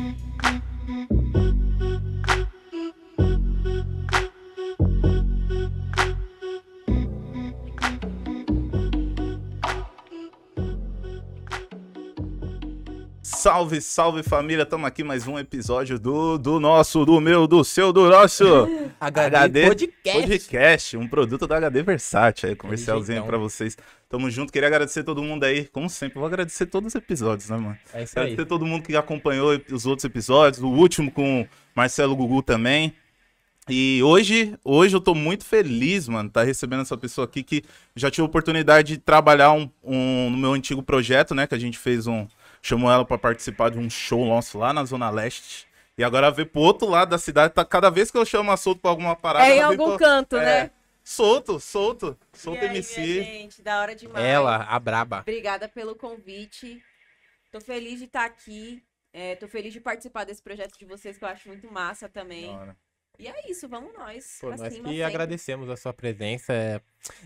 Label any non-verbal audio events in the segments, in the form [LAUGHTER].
Mm-hmm. Salve, salve família, estamos aqui mais um episódio do, do nosso, do meu, do seu, do nosso [LAUGHS] HD, HD Podcast. Podcast, um produto da HD Versátil, aí, comercialzinho pra vocês. Tamo junto, queria agradecer todo mundo aí, como sempre, vou agradecer todos os episódios, né, mano? É isso aí. Agradecer todo mundo que acompanhou os outros episódios, o último com Marcelo Gugu também. E hoje, hoje eu tô muito feliz, mano, tá recebendo essa pessoa aqui que já tive a oportunidade de trabalhar um, um- no meu antigo projeto, né? Que a gente fez um. Chamou ela pra participar de um show nosso lá na Zona Leste. E agora veio pro outro lado da cidade. Tá, cada vez que eu chamo a solto pra alguma parada. É em algum pra- canto, é, né? Solto, solto. Solto e aí, MC. minha gente, da hora demais. Ela, a braba. Obrigada pelo convite. Tô feliz de estar aqui. É, tô feliz de participar desse projeto de vocês, que eu acho muito massa também. Da hora. E é isso, vamos nós. Pô, pra nós cima que sempre. agradecemos a sua presença. é-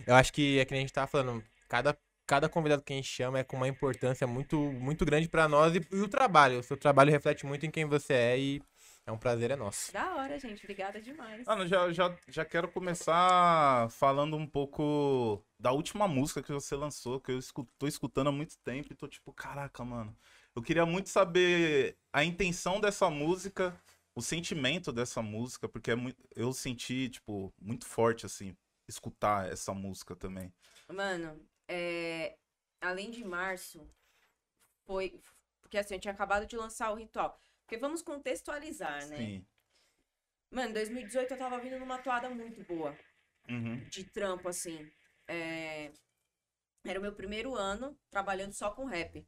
Eu acho que é que nem a gente tava falando, cada, cada convidado que a gente chama é com uma importância muito, muito grande pra nós e, e o trabalho. O seu trabalho reflete muito em quem você é e é um prazer é nosso. Da hora, gente. Obrigada demais. Mano, já, já, já quero começar falando um pouco da última música que você lançou, que eu escu- tô escutando há muito tempo e tô tipo, caraca, mano. Eu queria muito saber a intenção dessa música, o sentimento dessa música, porque é muito, eu senti, tipo, muito forte, assim, escutar essa música também. Mano, é, além de março, foi. Porque assim, eu tinha acabado de lançar o ritual. Porque vamos contextualizar, né? Sim. Mano, 2018 eu tava vindo numa toada muito boa. Uhum. de trampo, assim. É, Era o meu primeiro ano trabalhando só com rap.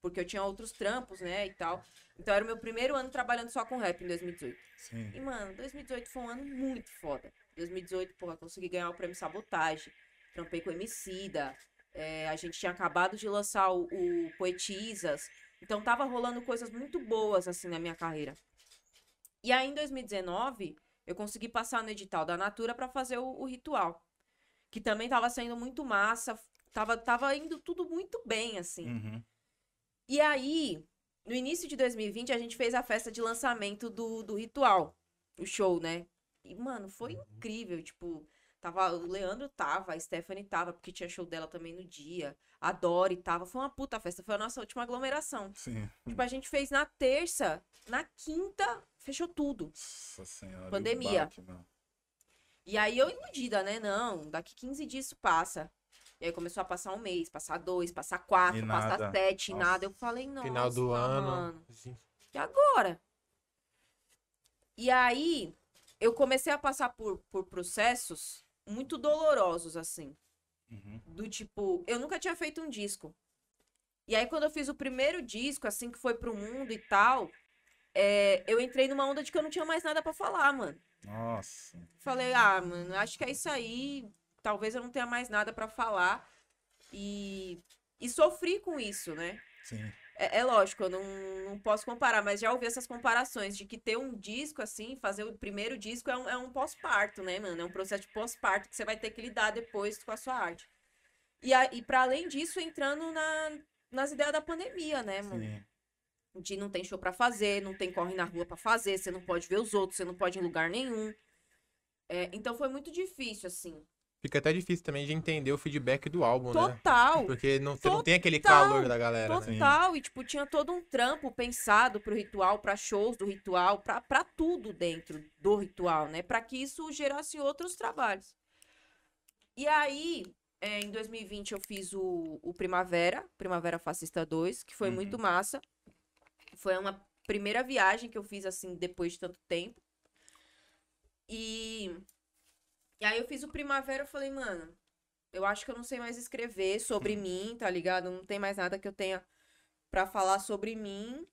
Porque eu tinha outros trampos, né, e tal. Então era o meu primeiro ano trabalhando só com rap em 2018. Sim. E, mano, 2018 foi um ano muito foda. 2018, porra, consegui ganhar o prêmio Sabotagem. Trampei com o Emicida. É, a gente tinha acabado de lançar o, o Poetisas. Então tava rolando coisas muito boas, assim, na minha carreira. E aí, em 2019, eu consegui passar no edital da Natura pra fazer o, o ritual. Que também tava sendo muito massa. Tava, tava indo tudo muito bem, assim. Uhum. E aí, no início de 2020, a gente fez a festa de lançamento do, do ritual. O show, né? E, mano, foi incrível. Tipo, tava, o Leandro tava, a Stephanie tava, porque tinha show dela também no dia. A Dori tava. Foi uma puta festa. Foi a nossa última aglomeração. Sim. Tipo, a gente fez na terça, na quinta, fechou tudo. Nossa senhora. Pandemia. mano. E aí eu iludida, né? Não, daqui 15 dias isso passa. E aí começou a passar um mês, passar dois, passar quatro, passar sete, Nossa. nada. Eu falei, não. Final do ano. Mano, assim, e agora? E aí, eu comecei a passar por, por processos muito dolorosos, assim. Uhum. Do tipo, eu nunca tinha feito um disco. E aí, quando eu fiz o primeiro disco, assim, que foi pro mundo e tal, é, eu entrei numa onda de que eu não tinha mais nada pra falar, mano. Nossa. Falei, ah, mano, acho que é isso aí. Talvez eu não tenha mais nada pra falar. E, e sofri com isso, né? Sim. É, é lógico, eu não, não posso comparar, mas já ouvi essas comparações de que ter um disco assim, fazer o primeiro disco é um, é um pós-parto, né, mano? É um processo de pós-parto que você vai ter que lidar depois com a sua arte. E, a, e para além disso, entrando na, nas ideias da pandemia, né, mano? Sim. De não tem show pra fazer, não tem corre na rua pra fazer, você não pode ver os outros, você não pode ir em lugar nenhum. É, então foi muito difícil, assim. Fica até difícil também de entender o feedback do álbum, né? Total! Porque não, você não tem aquele Total, calor da galera, né? Total, e tipo, tinha todo um trampo pensado pro ritual, pra shows do ritual, pra, pra tudo dentro do ritual, né? Pra que isso gerasse outros trabalhos. E aí, é, em 2020, eu fiz o, o Primavera, Primavera Fascista 2, que foi Uhum. muito massa. Foi uma primeira viagem que eu fiz, assim, depois de tanto tempo. E, e aí eu fiz o Primavera, eu falei, mano, eu acho que eu não sei mais escrever sobre mim, tá ligado? Não tem mais nada que eu tenha pra falar sobre mim.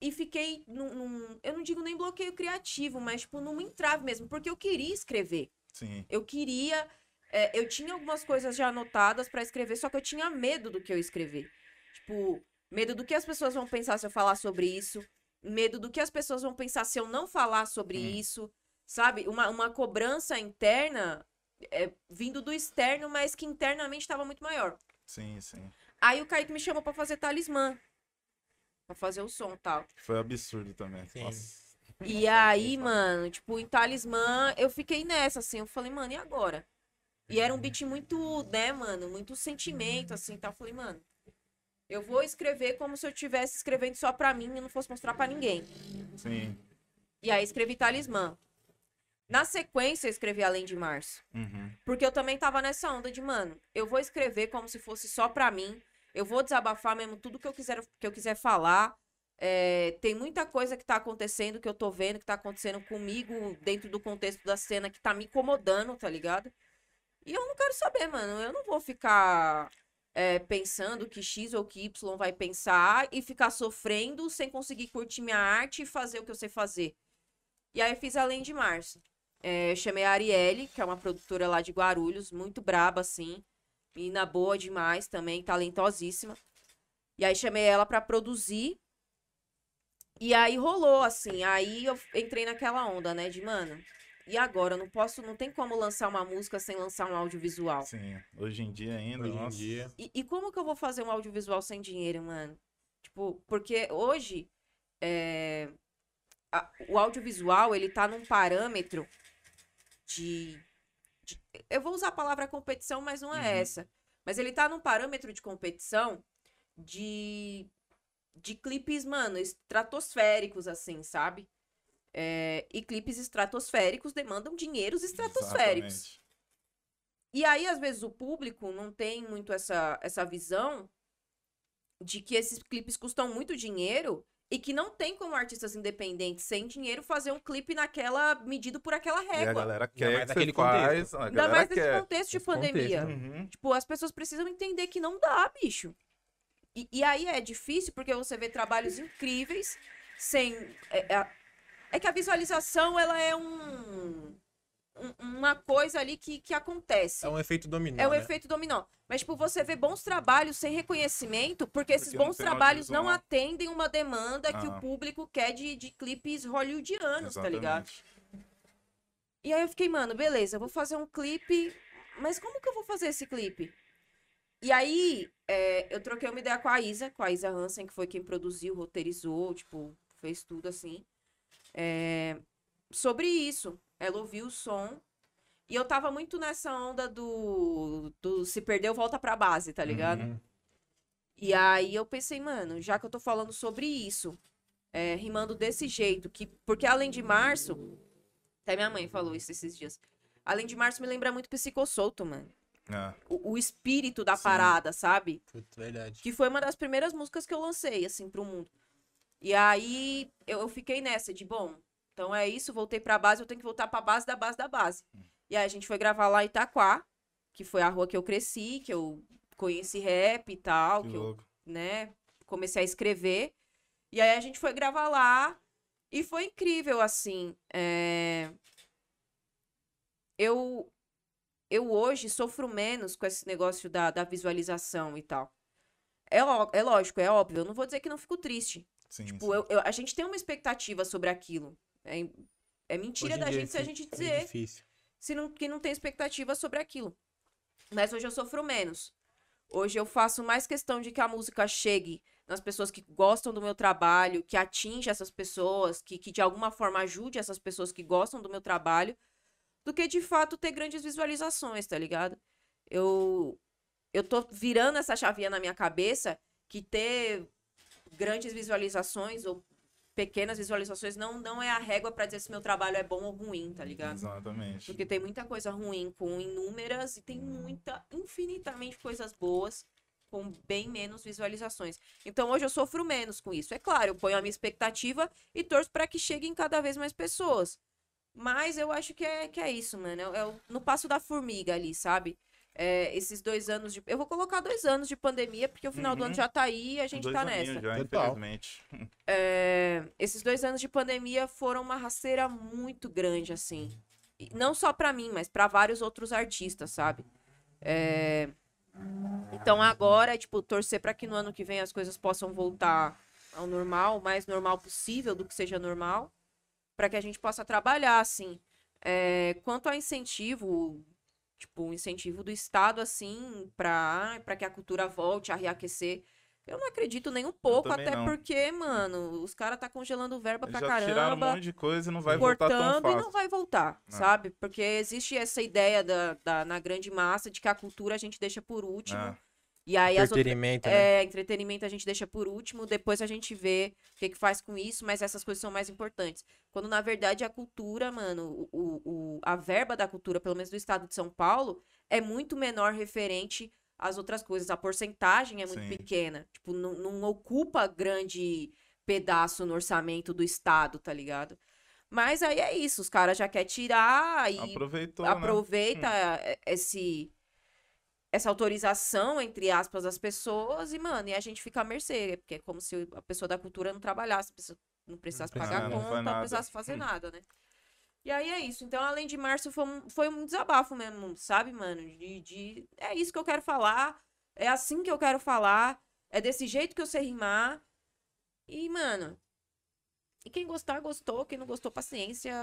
E fiquei num, num- Eu não digo nem bloqueio criativo, mas, tipo, num entrave mesmo, porque eu queria escrever. Sim. Eu queria. é, eu tinha algumas coisas já anotadas pra escrever, só que eu tinha medo do que eu escrever. Tipo, medo do que as pessoas vão pensar se eu falar sobre isso. Medo do que as pessoas vão pensar se eu não falar sobre Hum. isso. Sabe? Uma, uma cobrança interna é, vindo do externo, mas que internamente estava muito maior. Sim, sim. Aí o Kaique me chamou pra fazer talismã. pra fazer o som e tal. Foi absurdo também. Sim. Nossa. E aí, mano, tipo, em Talismã, eu fiquei nessa, assim. Eu falei, mano, e agora? E era um beat muito, né, mano, muito sentimento, assim, tá? Eu falei, mano, eu vou escrever como se eu estivesse escrevendo só pra mim e não fosse mostrar pra ninguém. Sim. E aí escrevi Talismã. Na sequência, eu escrevi Além de Março. Uhum. Porque eu também tava nessa onda de, mano, eu vou escrever como se fosse só pra mim. Eu vou desabafar mesmo tudo que eu quiser, que eu quiser falar. É, tem muita coisa que tá acontecendo, que eu tô vendo, que tá acontecendo comigo dentro do contexto da cena que tá me incomodando, tá ligado? E eu não quero saber, mano. Eu não vou ficar é, pensando que X ou que Y vai pensar e ficar sofrendo sem conseguir curtir minha arte e fazer o que eu sei fazer. E aí eu fiz Além de Março. É, eu chamei a Arielle, que é uma produtora lá de Guarulhos, muito braba, assim. Menina boa demais também, talentosíssima. E aí chamei ela pra produzir. E aí rolou, assim. Aí eu entrei naquela onda, né? De, mano, e agora? Eu não posso, não tem como lançar uma música sem lançar um audiovisual. Sim. Hoje em dia ainda, Hoje em nossa. dia. E, e como que eu vou fazer um audiovisual sem dinheiro, mano? Tipo, porque hoje é, a- o audiovisual, ele tá num parâmetro de, de- Eu vou usar a palavra competição, mas não é Uhum. essa. Mas ele tá num parâmetro de competição de, de clipes, mano, estratosféricos, assim, sabe? É, e clipes estratosféricos demandam dinheiros estratosféricos. Exatamente. E aí, às vezes, o público não tem muito essa, essa visão de que esses clipes custam muito dinheiro e que não tem como artistas independentes sem dinheiro fazer um clipe naquela medido por aquela E a régua. galera Ainda quer mais que você naquele faz. contexto. Ainda mais nesse quer. contexto de contexto, pandemia. né? Uhum. Tipo, as pessoas precisam entender que não dá, bicho. E, e aí é difícil porque você vê trabalhos incríveis sem. É, é- é que a visualização, ela é um. Um- uma coisa ali que, que acontece. É um efeito dominó. É o né? efeito dominó. Mas, tipo, você vê bons trabalhos sem reconhecimento, porque esses Porque não bons trabalhos não audiovisual. atendem uma demanda que Ah. o público quer de, de clipes hollywoodianos, tá ligado? Exatamente. E aí eu fiquei, mano, beleza, eu vou fazer um clipe, mas como que eu vou fazer esse clipe? E aí, é, eu troquei uma ideia com a Isa, com a Isa Hansen, que foi quem produziu, roteirizou, tipo, fez tudo assim. é, sobre isso. Ela ouviu o som. E eu tava muito nessa onda do, do se perdeu, volta pra base, tá ligado? Uhum. E aí eu pensei, mano, já que eu tô falando sobre isso, é, rimando desse jeito, que porque além de março, até minha mãe falou isso esses dias. Além de março me lembra muito Psicossolto, mano. É. O, o espírito da Sim. parada, sabe? Putz, verdade. Que foi uma das primeiras músicas que eu lancei, assim, pro mundo. E aí eu, eu fiquei nessa de, bom, então é isso, voltei pra base, eu tenho que voltar pra base da base da base. E aí a gente foi gravar lá em Itaquá, que foi a rua que eu cresci, que eu conheci rap e tal, Que que eu né? Comecei a escrever. E aí a gente foi gravar lá. E foi incrível, assim. é, Eu, eu hoje sofro menos com esse negócio da, da visualização e tal. É, é lógico, é óbvio. Eu não vou dizer que não fico triste. Sim, Tipo, sim. eu- eu- a gente tem uma expectativa sobre aquilo. É, é mentira da gente se a gente é dizer difícil. se não, que não tem expectativa sobre aquilo. Mas hoje eu sofro menos. Hoje eu faço mais questão de que a música chegue nas pessoas que gostam do meu trabalho, que atinja essas pessoas, que, que de alguma forma ajude essas pessoas que gostam do meu trabalho, do que de fato ter grandes visualizações, tá ligado? Eu, eu tô virando essa chavinha na minha cabeça que ter grandes visualizações ou pequenas visualizações não, não é a régua pra dizer se meu trabalho é bom ou ruim, tá ligado? Exatamente. Porque tem muita coisa ruim com inúmeras e tem muita, infinitamente coisas boas com bem menos visualizações. Então hoje eu sofro menos com isso. É claro, eu ponho a minha expectativa e torço para que cheguem cada vez mais pessoas. Mas eu acho que é, que é isso, mano. É, é o- no passo da formiga ali, sabe? É, esses dois anos de. Eu vou colocar dois anos de pandemia, porque o final do Uhum. ano já tá aí e a gente Dois tá nessa. Já, infelizmente. [LAUGHS] É, esses dois anos de pandemia foram uma rasteira muito grande, assim. E Não só pra mim, mas pra vários outros artistas, sabe? É, Então agora, tipo, torcer pra que no ano que vem as coisas possam voltar ao normal, o mais normal possível do que seja normal, pra que a gente possa trabalhar, assim. É, Quanto ao incentivo, tipo, o incentivo do Estado, assim, pra, pra que a cultura volte a reaquecer. Eu não acredito nem um pouco, até não. porque, mano, os caras tá congelando verba Eles pra já tiraram um caramba. monte de coisa e não vai voltar tão cortando e fácil. não vai voltar, Não. sabe? Porque existe essa ideia da, da- na grande massa de que a cultura a gente deixa por último. É. E aí as outras. Entretenimento, né? É, entretenimento a gente deixa por último, depois a gente vê o que, que faz com isso, mas essas coisas são mais importantes. Quando, na verdade, a cultura, mano, o, o, a verba da cultura, pelo menos do estado de São Paulo, é muito menor referente às outras coisas. A porcentagem é muito Sim. pequena. Tipo, não, não ocupa grande pedaço no orçamento do estado, tá ligado? Mas aí é isso, os caras já querem tirar e Aproveitou, né? aproveita é, esse essa autorização entre aspas das pessoas e mano, e a gente fica à mercê, porque é como se a pessoa da cultura não trabalhasse, não precisasse precisa, pagar não conta, não precisasse fazer Hum. nada, né? E aí é isso. Então, além de março, foi um, foi um desabafo mesmo, sabe, mano? De, de é isso que eu quero falar, é assim que eu quero falar, é desse jeito que eu sei rimar. E, mano, e quem gostar, gostou. Quem não gostou, paciência.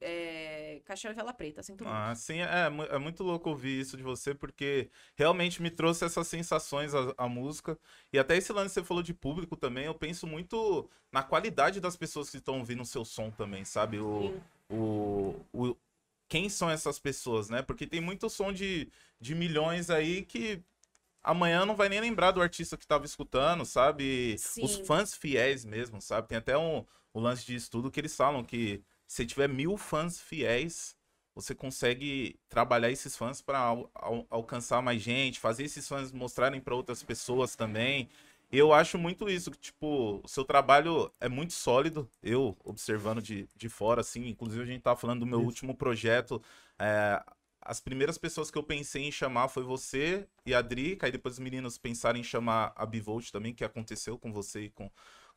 É... Caixão e vela preta, sinto muito. Ah, sim, é, mu- é muito louco ouvir isso de você, porque realmente me trouxe essas sensações a, a música. E até esse lance que você falou de público também, eu penso muito na qualidade das pessoas que estão ouvindo o seu som também, sabe? O, o, o, quem são essas pessoas, né? Porque tem muito som de, de milhões aí que amanhã não vai nem lembrar do artista que estava escutando, sabe? Os Sim. fãs fiéis mesmo, sabe? Tem até um, um lance de estudo que eles falam que se tiver mil fãs fiéis, você consegue trabalhar esses fãs para alcançar mais gente, fazer esses fãs mostrarem para outras pessoas também. Eu acho muito isso, que, tipo, o seu trabalho é muito sólido, eu observando de, de fora, assim, inclusive a gente tava falando do meu Isso. último projeto, é, as primeiras pessoas que eu pensei em chamar foi você e a Adri, que aí depois os meninos pensaram em chamar a Bivolt também, que aconteceu com você e com,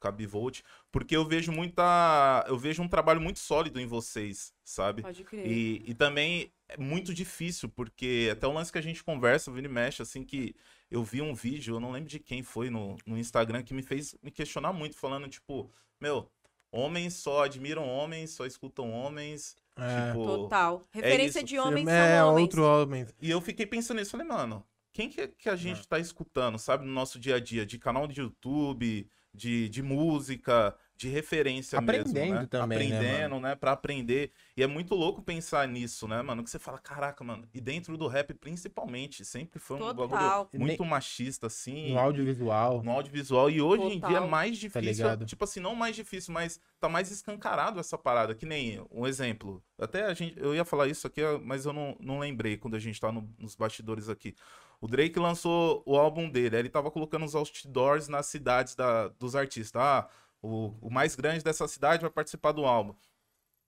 com a Bivolt, porque eu vejo muita, eu vejo um trabalho muito sólido em vocês, sabe? Pode crer. E, e também é muito difícil, porque até o lance que a gente conversa, vira e mexe, assim, que eu vi um vídeo, eu não lembro de quem foi no, no Instagram, que me fez me questionar muito, falando, tipo, meu, homens só admiram homens, só escutam homens, É. tipo... Total. Referência isso. de homens é, são homens. outro homem. E eu fiquei pensando nisso, falei, mano, quem que, que a É. gente tá escutando, sabe, no nosso dia a dia, de canal de YouTube, de, de música, de referência mesmo, Aprendendo né? também, né, Aprendendo, né, Pra aprender. E é muito louco pensar nisso, né, mano, que você fala, caraca, mano, e dentro do rap principalmente, sempre foi um Total. bagulho muito machista, assim, No audiovisual. no audiovisual. E hoje em dia é Total. mais difícil, ligado? tipo assim, não mais difícil, mas tá mais escancarado essa parada. Que nem um exemplo. Até a gente, eu ia falar isso aqui, mas eu não, não lembrei quando a gente tá no- nos bastidores aqui. O Drake lançou o álbum dele, aí ele tava colocando os outdoors nas cidades da, dos artistas. Ah, o, o mais grande dessa cidade vai participar do álbum.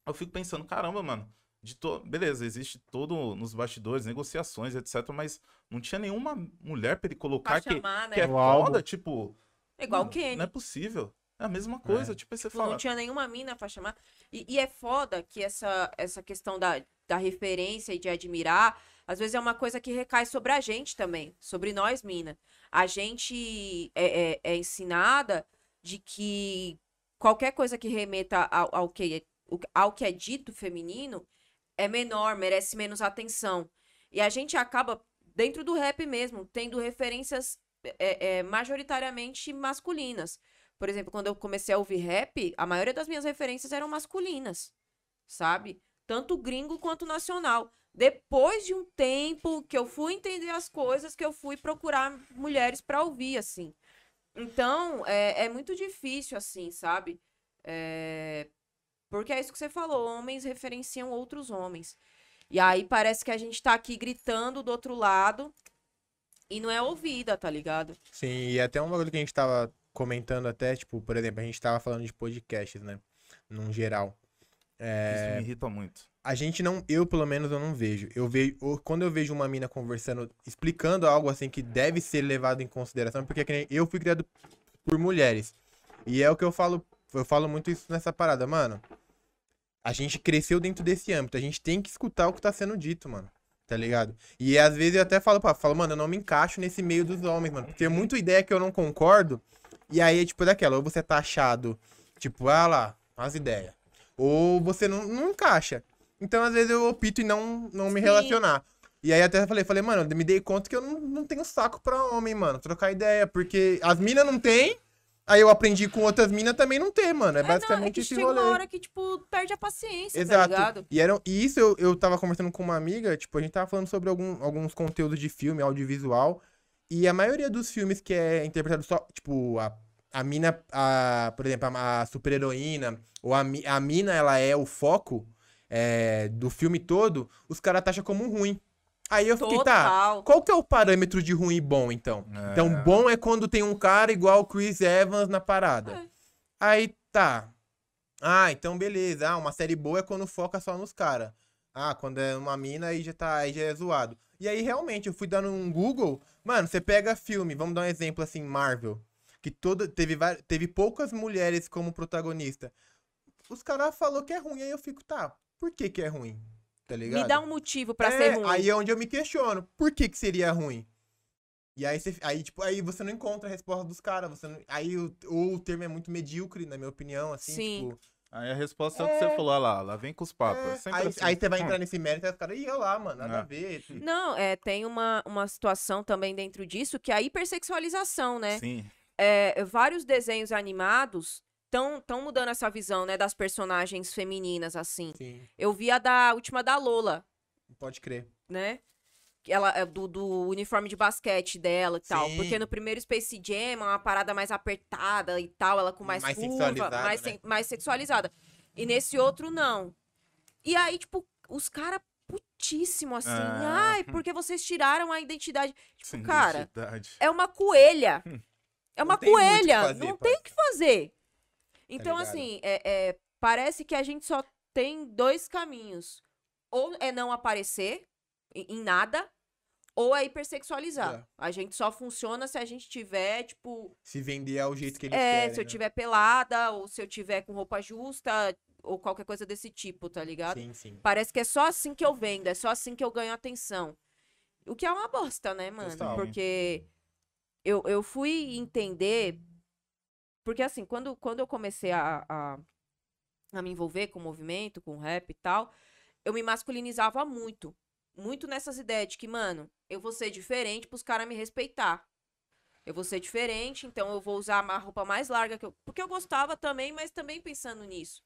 Eu fico pensando, caramba, mano. De to... Beleza, existe todo nos bastidores, negociações, etc. Mas não tinha nenhuma mulher pra ele colocar Pra que, chamar, né? que é O álbum. foda, tipo. Igual o Kenny. Não é possível. É a mesma coisa, tipo, aí você Tipo, não fala. tinha nenhuma mina pra chamar. E, e é foda que essa, essa questão da, da referência e de admirar, às vezes é uma coisa que recai sobre a gente também, sobre nós, mina. A gente é, é- é ensinada de que qualquer coisa que remeta ao, ao que, é- ao que é dito feminino é menor, merece menos atenção. E a gente acaba, dentro do rap mesmo, tendo referências é, é, majoritariamente masculinas. Por exemplo, quando eu comecei a ouvir rap, a maioria das minhas referências eram masculinas, sabe? Tanto gringo quanto nacional. Depois de um tempo que eu fui entender as coisas, que eu fui procurar mulheres pra ouvir, assim. Então, é, é muito difícil, assim, sabe? É, Porque é isso que você falou, homens referenciam outros homens. E aí parece que a gente tá aqui gritando do outro lado e não é ouvida, tá ligado? Sim, e até um bagulho que a gente tava comentando até, tipo, por exemplo, a gente tava falando de podcasts, né? Num geral. Isso me irrita muito. A gente não, eu pelo menos eu não vejo. Eu vejo, quando eu vejo uma mina conversando, explicando algo assim que deve ser levado em consideração, porque eu fui criado por mulheres. E é o que eu falo, eu falo muito isso nessa parada, mano. A gente cresceu dentro desse âmbito, a gente tem que escutar o que tá sendo dito, mano. Tá ligado? E às vezes eu até falo, pra, falo, mano, eu não me encaixo nesse meio dos homens, mano. Porque é muita ideia que eu não concordo. E aí é tipo daquela, ou você tá achado, tipo, ah lá, as ideias. Ou você não, não encaixa. Então, às vezes, eu opto em não, não me Sim. relacionar. E aí até falei, falei, mano, me dei conta que eu não, não tenho saco pra homem, mano, trocar ideia, porque as minas não tem, aí eu aprendi com outras minas também não tem, mano. É, É, não, é basicamente que esse chega rolê. uma hora que, tipo, perde a paciência, tá Exato. ligado? e, era, e isso eu, eu tava conversando com uma amiga, tipo, a gente tava falando sobre algum, alguns conteúdos de filme, audiovisual. E a maioria dos filmes que é interpretado só, tipo, a, a mina, a, por exemplo, a, a super-heroína, ou a, a mina, ela é o foco é, do filme todo, os caras taxam como ruim. Aí eu fiquei, tá, Total. qual que é o parâmetro de ruim e bom, então? É. Então, bom é quando tem um cara igual o Chris Evans na parada. É. Aí, tá. Ah, então beleza. Ah, uma série boa é quando foca só nos caras. Ah, quando é uma mina, aí já, tá, aí já é zoado. E aí, realmente, eu fui dando um Google. Mano, você pega filme, vamos dar um exemplo assim, Marvel. Que toda, teve, teve poucas mulheres como protagonista. Os caras falaram que é ruim, aí eu fico, tá, por que que é ruim? Tá ligado? Me dá um motivo pra É, ser ruim. Aí é onde eu me questiono. Por que que seria ruim? E aí, você, aí, tipo, aí você não encontra a resposta dos caras. Você não- aí o, ou o termo é muito medíocre, na minha opinião, assim, Sim. tipo... Aí a resposta é o que você falou, olha lá, lá vem com os papos. é, é aí, assim. aí você vai entrar [LAUGHS] nesse mérito e os caras, ia lá, mano, nada É. a ver. Não, é, tem uma, uma situação também dentro disso que é a hipersexualização, né? Sim. É, vários desenhos animados estão tão mudando essa visão, né, das personagens femininas, assim. Sim, Eu vi a da última da Lola, pode crer. né? Que Ela, é do, do uniforme de basquete dela e tal. Sim. Porque no primeiro Space Jam é uma parada mais apertada e tal, ela com mais, Mais curva, sexualizada, mais, né? mais sexualizada. E nesse outro, não. E aí, tipo, os caras putíssimo assim. Ah. Ai, porque vocês tiraram a identidade. Tipo, Sem cara, identidade. é uma coelha. [LAUGHS] É Não uma tem muito o que coelha. fazer, não parça. tem o que fazer. Então, ligado? assim, é, é, parece que a gente só tem dois caminhos. Ou é não aparecer em, nada, ou é hipersexualizar. É. A gente só funciona se a gente tiver, tipo, Se vender ao jeito que eles é, querem, se eu né? tiver pelada, ou se eu tiver com roupa justa, ou qualquer coisa desse tipo, tá ligado? Sim, sim. Parece que é só assim que eu vendo, é só assim que eu ganho atenção. O que é uma bosta, né, mano? Total. Porque eu, eu fui entender. Porque assim, quando, quando eu comecei a, a, a me envolver com o movimento, com o rap e tal, eu me masculinizava muito. Muito nessas ideias de que, mano, eu vou ser diferente pros caras me respeitar. Eu vou ser diferente, então eu vou usar uma roupa mais larga que eu. Porque eu gostava também, mas também pensando nisso.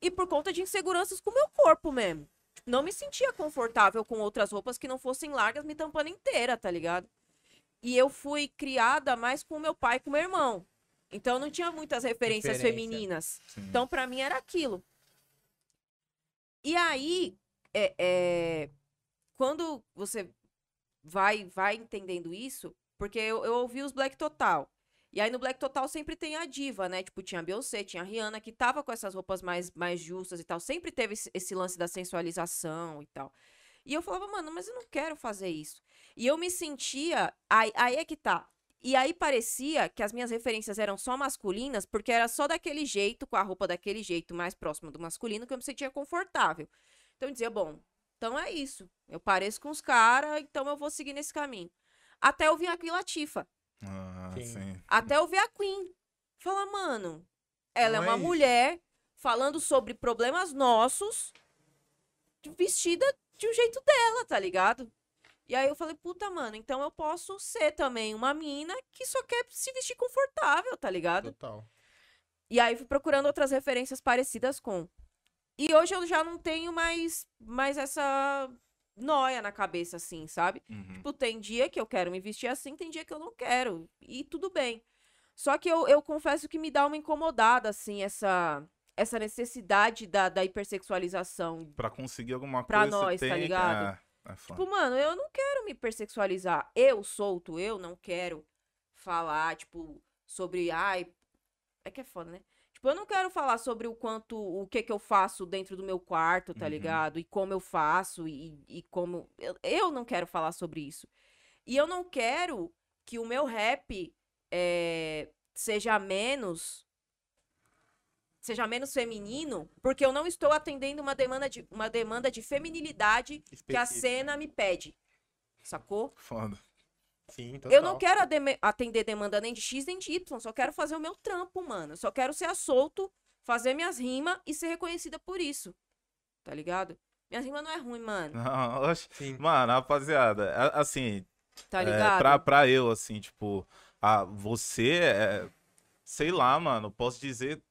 E por conta de inseguranças com o meu corpo mesmo. Não me sentia confortável com outras roupas que não fossem largas, me tampando inteira, tá ligado? E eu fui criada mais com meu pai e com meu irmão. Então eu não tinha muitas referências Referência. femininas. Sim. Então, pra mim, era aquilo. E aí, é, é, quando você vai, vai entendendo isso, porque eu, eu ouvi os Black Total. E aí no Black Total sempre tem a diva, né? Tipo, tinha a Beyoncé, tinha a Rihanna, que tava com essas roupas mais, mais justas e tal. Sempre teve esse, esse lance da sensualização e tal. E eu falava, mano, mas eu não quero fazer isso. E eu me sentia. Aí, aí é que tá. E aí parecia que as minhas referências eram só masculinas, porque era só daquele jeito, com a roupa daquele jeito, mais próximo do masculino, que eu me sentia confortável. Então eu dizia, bom, então é isso. Eu pareço com os caras, então eu vou seguir nesse caminho. Até eu vi a Queen Latifa. Ah, Sim. sim. Até eu ver a Queen. Falar, mano, ela Não é é uma isso. mulher falando sobre problemas nossos, vestida de um jeito dela, tá ligado? E aí eu falei, puta, mano, então eu posso ser também uma mina que só quer se vestir confortável, tá ligado? Total. E aí fui procurando outras referências parecidas com. E hoje eu já não tenho mais, mais essa noia na cabeça, assim, sabe? Uhum. Tipo, tem dia que eu quero me vestir assim, tem dia que eu não quero. E tudo bem. Só que eu, eu confesso que me dá uma incomodada, assim, essa, essa necessidade da, da hipersexualização. Pra conseguir alguma Pra coisa, nós, você tá que- ligado? É. Tipo, mano, eu não quero me hipersexualizar. Eu solto, eu não quero falar, tipo, sobre. Ai. É que é foda, né? Tipo, eu não quero falar sobre o quanto. O que que eu faço dentro do meu quarto, tá Uhum. ligado? E como eu faço e, e como. Eu, eu não quero falar sobre isso. E eu não quero que o meu rap é, seja menos. Seja menos feminino, porque eu não estou atendendo uma demanda de, uma demanda de feminilidade que a Específico. cena me pede. Sacou? Foda. Sim, total. Eu não quero atender demanda nem de X nem de Y, só quero fazer o meu trampo, mano. Só quero ser a solto, fazer minhas rimas e ser reconhecida por isso. Tá ligado? Minha rima não é ruim, mano. Não, [LAUGHS] oxe. Sim. Mano, rapaziada, a- assim, Tá é, ligado? pra, pra eu, assim, tipo, a, você é, sei lá, mano, posso dizer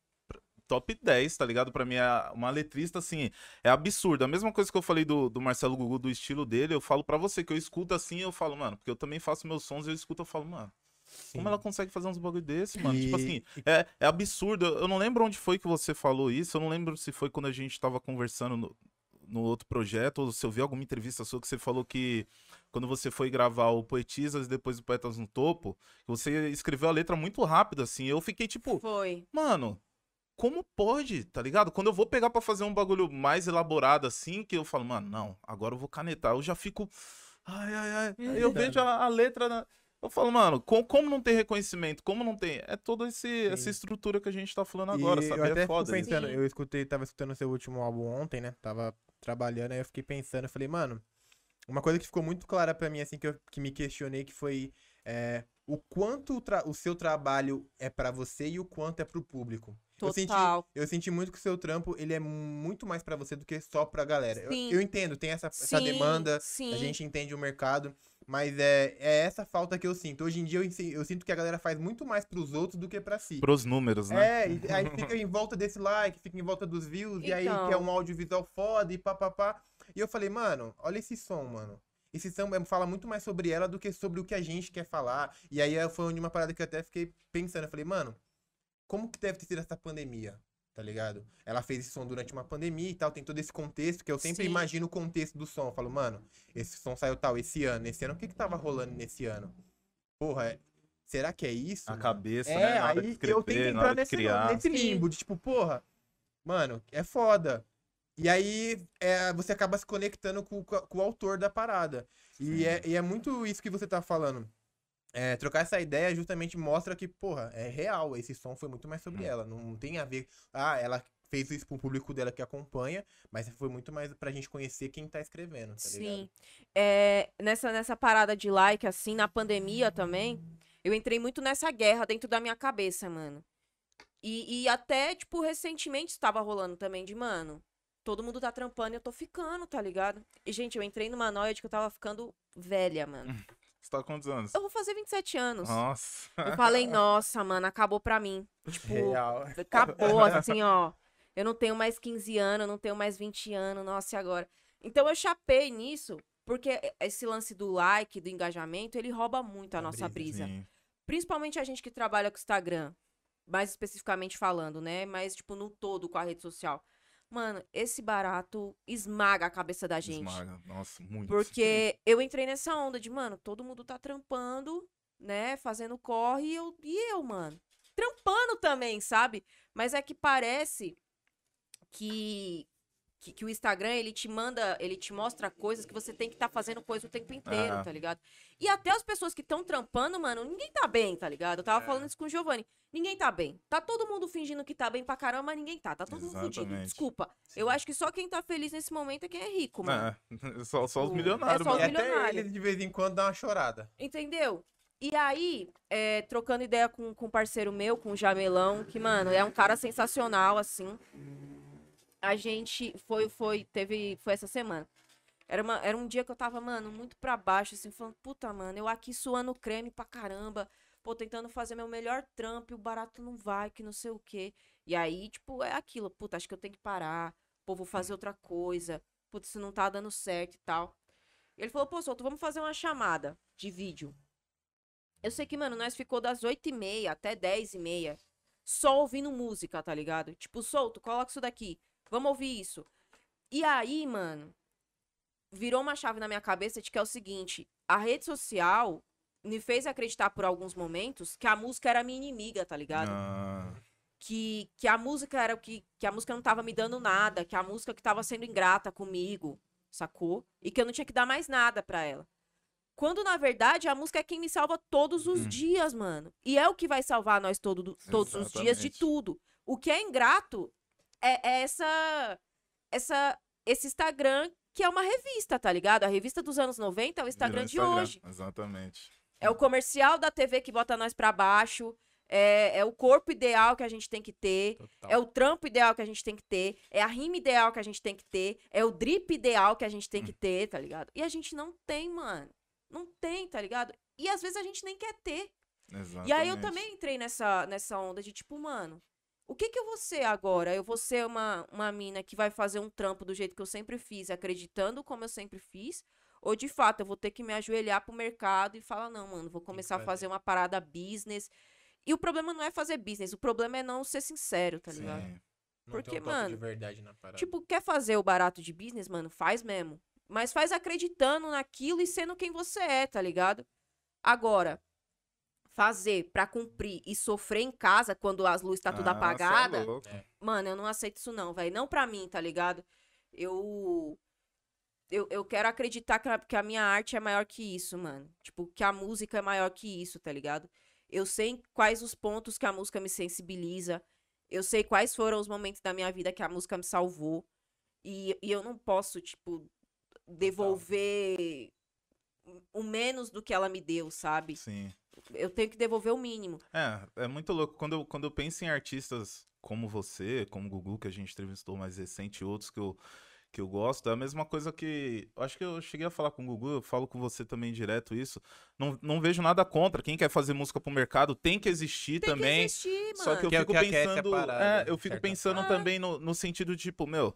top 10, tá ligado? Pra mim é uma letrista, assim, é absurda. A mesma coisa que eu falei do, do Marcelo Gugu, do estilo dele, eu falo pra você, que eu escuto assim, eu falo, mano, porque eu também faço meus sons, eu escuto, eu falo, mano, como ela consegue fazer uns bagulho desse, mano? Tipo E- assim, é, é absurdo. Eu não lembro onde foi que você falou isso. Eu não lembro se foi quando a gente tava conversando no, no outro projeto, ou se eu vi alguma entrevista sua que você falou que quando você foi gravar o Poetisas e depois o Poetas no Topo, você escreveu a letra muito rápido, assim. Eu fiquei tipo, Foi. mano. Como pode, tá ligado? Quando eu vou pegar pra fazer um bagulho mais elaborado assim, que eu falo, mano, não, agora eu vou canetar. Eu já fico. Ai, ai, ai. Aí eu vejo a, a letra. na- Eu falo, mano, co- como não tem reconhecimento? Como não tem. É toda essa estrutura que a gente tá falando agora, E sabe? Eu até É foda pensando, eu escutei, tava escutando o seu último álbum ontem, né? Tava trabalhando, aí eu fiquei pensando, eu falei, mano, uma coisa que ficou muito clara pra mim, assim, que eu que me questionei, que foi é, o quanto o, o seu trabalho é pra você e o quanto é pro público. Eu senti, Total. eu senti muito que o seu trampo, ele é muito mais pra você do que só pra galera. Eu, Sim. eu entendo, tem essa, essa Sim, demanda, Sim. a gente entende o mercado, mas é, é essa falta que eu sinto. Hoje em dia eu, eu sinto que a galera faz muito mais pros outros do que pra si. Pros números, né? É, e aí fica em volta desse like, fica em volta dos views, e aí Então. quer um audiovisual foda e papapá. E eu falei, mano, olha esse som, mano. Esse som é- fala muito mais sobre ela do que sobre o que a gente quer falar. E aí foi onde uma parada que eu até fiquei pensando. Eu falei, mano, como que deve ter sido essa pandemia? Tá ligado? Ela fez esse som durante uma pandemia e tal, tem todo esse contexto que eu sempre Sim. imagino o contexto do som. Eu falo, mano, esse som saiu tal, esse ano, esse ano, o que que tava rolando nesse ano? Porra, é- será que é isso? A mano? cabeça, É, né? Na aí eu escrever, tenho que entrar nesse, criar. nesse limbo de tipo, porra, mano, é foda. E aí é, você acaba se conectando com, com- com o autor da parada. E é, e é muito isso que você tá falando. É, trocar essa ideia justamente mostra que, porra, é real. Esse som foi muito mais Hum. sobre ela. Não tem a ver. Ah, ela fez isso pro público dela que acompanha, mas foi muito mais pra gente conhecer quem tá escrevendo, tá ligado? Sim. É, nessa, nessa parada de like, assim, na pandemia também, eu entrei muito nessa guerra dentro da minha cabeça, mano. E, e até, tipo, recentemente estava rolando também de, mano, todo mundo tá trampando e eu tô ficando, tá ligado? E, gente, eu entrei numa noia de que eu tava ficando velha, mano. Você tá com quantos anos? Eu vou fazer 27 anos. Nossa. Eu falei, [LAUGHS] nossa, mano, acabou pra mim. Tipo, Real. acabou, [LAUGHS] assim, ó. Eu não tenho mais 15 anos, eu não tenho mais 20 anos, nossa, e agora? Então eu chapei nisso, porque esse lance do like, do engajamento, ele rouba muito a A nossa brisa, brisa. Principalmente a gente que trabalha com Instagram, mais especificamente falando, né? Mas, tipo, no todo com a rede social. Mano, esse barato esmaga a cabeça da gente. Esmaga. Nossa, muito. Porque eu entrei nessa onda de, mano, todo mundo tá trampando, né? Fazendo corre e eu, e eu, mano. Trampando também, sabe? Mas é que parece que, que, que o Instagram, ele te manda, ele te mostra coisas que você tem que estar fazendo coisa o tempo inteiro, Ah. tá ligado? E até as pessoas que estão trampando, mano, ninguém tá bem, tá ligado? Eu tava falando isso com o Giovanni. Ninguém tá bem. Tá todo mundo fingindo que tá bem pra caramba, mas ninguém tá. Tá todo mundo fudido. Desculpa. Eu acho que só quem tá feliz nesse momento é quem é rico, mano. É, [LAUGHS] só, só os Tipo, milionários, é só os E mano. até eles de vez em quando dão uma chorada. Entendeu? E aí, é, trocando ideia com, com um parceiro meu, com o Jamelão, que, mano, é um cara sensacional, assim. A gente foi, foi, teve, foi essa semana. Era, uma, era um dia que eu tava, mano, muito pra baixo, assim, falando, puta, mano, eu aqui suando creme pra caramba, pô, tentando fazer meu melhor trampo e o barato não vai, que não sei o quê. E aí, tipo, é aquilo, puta, acho que eu tenho que parar, pô, vou fazer outra coisa, puta, isso não tá dando certo e tal. Ele falou, pô, Solto, vamos fazer uma chamada de vídeo. Eu sei que, mano, nós ficou das 8h30 até 10h30 só ouvindo música, tá ligado? Tipo, Solto, coloca isso daqui. Vamos ouvir isso. E aí, mano, virou uma chave na minha cabeça de que é o seguinte: a rede social me fez acreditar por alguns momentos que a música era minha inimiga, tá ligado? Ah, que, que a música era o que, que a música não tava me dando nada, que a música que tava sendo ingrata comigo, sacou? E que eu não tinha que dar mais nada pra ela. Quando, na verdade, a música é quem me salva todos os Hum. dias, mano. E é o que vai salvar nós todo, todos os dias de Exatamente. tudo. O que é ingrato é, é essa, essa, esse Instagram que é uma revista, tá ligado? A revista dos anos 90 é o Instagram virou de Instagram, hoje. Exatamente. É o comercial da TV que bota nós pra baixo. é, é o corpo ideal que a gente tem que ter, Total. é o trampo ideal que a gente tem que ter, é a rima ideal que a gente tem que ter, é o drip ideal que a gente tem que ter, tá ligado? E a gente não tem, mano. Não tem, tá ligado? E às vezes a gente nem quer ter. E aí eu Exatamente. também entrei nessa, nessa onda de tipo, mano, o que que eu vou ser agora? Eu vou ser uma, uma mina que vai fazer um trampo do jeito que eu sempre fiz, acreditando como eu sempre fiz? Ou de fato eu vou ter que me ajoelhar pro mercado e falar, não, mano, vou começar a fazer. uma parada business. E o problema não é fazer business, o problema é não ser sincero, tá ligado? Sim. Não porque, um mano. Tipo, quer fazer o barato de business, mano? Faz mesmo. Mas faz acreditando naquilo e sendo quem você é, tá ligado? Agora, fazer pra cumprir e sofrer em casa quando as luzes tá tudo Ah, é apagada. É. mano, eu não aceito isso não, velho. Não pra mim, tá ligado? Eu eu, eu quero acreditar que a, que a minha arte é maior que isso, mano. Tipo, que a música é maior que isso, tá ligado? Eu sei quais os pontos que a música me sensibiliza. Eu sei quais foram os momentos da minha vida que a música me salvou. E, e eu não posso, tipo, devolver o menos do que ela me deu, sabe? Sim. Eu tenho que devolver o mínimo. É, é muito louco. Quando eu, quando eu penso em artistas como você, como o Gugu, que a gente entrevistou mais recente, e outros que eu, que eu gosto, é a mesma coisa que. eu Acho que eu cheguei a falar com o Gugu, eu falo com você também direto isso. Não, não vejo nada contra. Quem quer fazer música pro mercado tem que existir Tem também. que existir, mano. Só que eu Que é fico a pensando. parada, é, de eu fico pensando forma. também no, no sentido de, tipo, meu.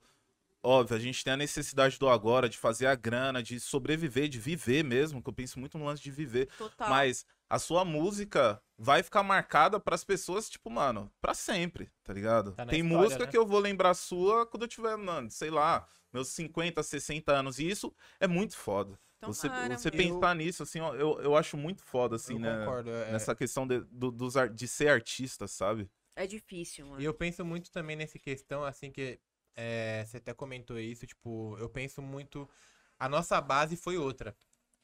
Óbvio, a gente tem a necessidade do agora, de fazer a grana, de sobreviver, de viver mesmo, que eu penso muito no lance de viver. Total. Mas a sua música vai ficar marcada pras pessoas, tipo, mano, pra sempre, tá ligado? Tá Tem história, música né? que eu vou lembrar sua quando eu tiver, mano, sei lá, meus 50, 60 anos. E isso é muito foda. você Tomara, você pensar nisso, assim, ó, eu, eu acho muito foda, assim, eu né? concordo. é- Nessa questão de, do- dos ar- de ser artista, sabe? É difícil, mano. E eu penso muito também nessa questão, assim, que é, você até comentou isso, tipo, eu penso muito. A nossa base foi outra.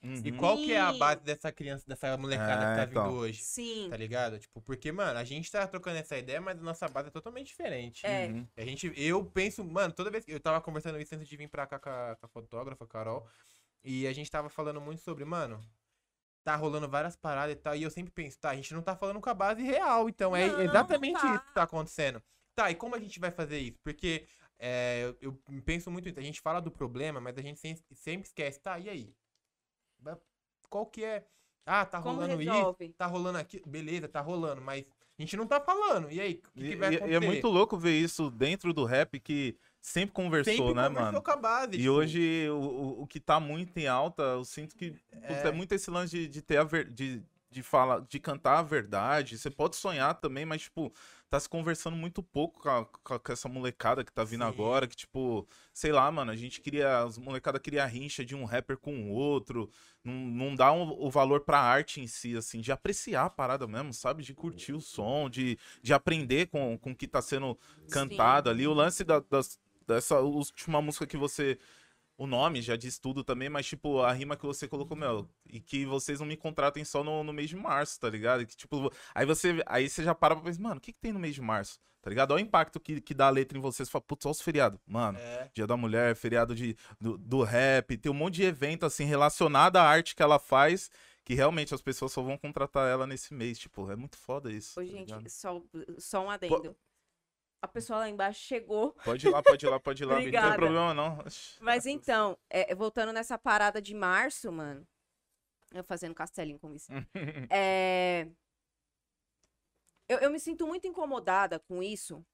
E Uhum. qual que é a Sim. base dessa criança, dessa molecada É, que tá vindo então. hoje? Sim. Tá ligado? Tipo, porque, mano, a gente tá trocando essa ideia, mas a nossa base é totalmente diferente. É. Uhum. A gente, eu penso, mano, toda vez que eu tava conversando isso antes de vir pra cá com a, com a fotógrafa, Carol, e a gente tava falando muito sobre, mano, tá rolando várias paradas e tal, e eu sempre penso, tá, a gente não tá falando com a base real, então é Não, não exatamente tá. isso que tá acontecendo. Tá, e como a gente vai fazer isso? Porque é, eu, eu penso muito isso, a gente fala do problema, mas a gente sempre, sempre esquece, tá, e aí? Qual que é? Ah, tá Como rolando resolve? isso, tá rolando aqui, beleza, tá rolando, mas a gente não tá falando, e aí? O que, que E, vai acontecer? e é muito louco ver isso dentro do rap que sempre conversou, Sempre né, conversou mano? com a base. E tipo, hoje o, o, que tá muito em alta, eu sinto que é, É. muito esse lance de, de ter a ver, de, de falar, de cantar a verdade. Você pode sonhar também, mas tipo, tá se conversando muito pouco com, a- com essa molecada que tá vindo Sim. agora, que tipo, sei lá, mano, a gente queria, as molecada queria a rincha de um rapper com o outro, não, não dá um- o valor pra arte em si, assim, de apreciar a parada mesmo, sabe? De curtir o som, de, de aprender com, o que tá sendo cantado ali. O lance da, das, dessa última música que você. O nome já diz tudo também, mas, tipo, a rima que você colocou, meu, e que vocês não me contratem só no, no mês de março, tá ligado? E que, tipo, aí você, aí você já para pra pensar, mano, o que, que tem no mês de março? Tá ligado? Olha o impacto que, que dá a letra em vocês. Você fala, putz, olha os feriados. Mano, É, Dia da Mulher, feriado de, do, do rap, tem um monte de evento, assim, relacionado à arte que ela faz, que realmente as pessoas só vão contratar ela nesse mês. Tipo, é muito foda isso. Ô, tá gente, ligado? só, só um adendo. A pessoa lá embaixo chegou. Pode ir lá, pode ir lá, pode ir lá. Não tem problema, não. Mas então, é, voltando nessa parada de março, mano. Eu fazendo castelinho com isso. [LAUGHS] é, eu, eu me sinto muito incomodada com isso,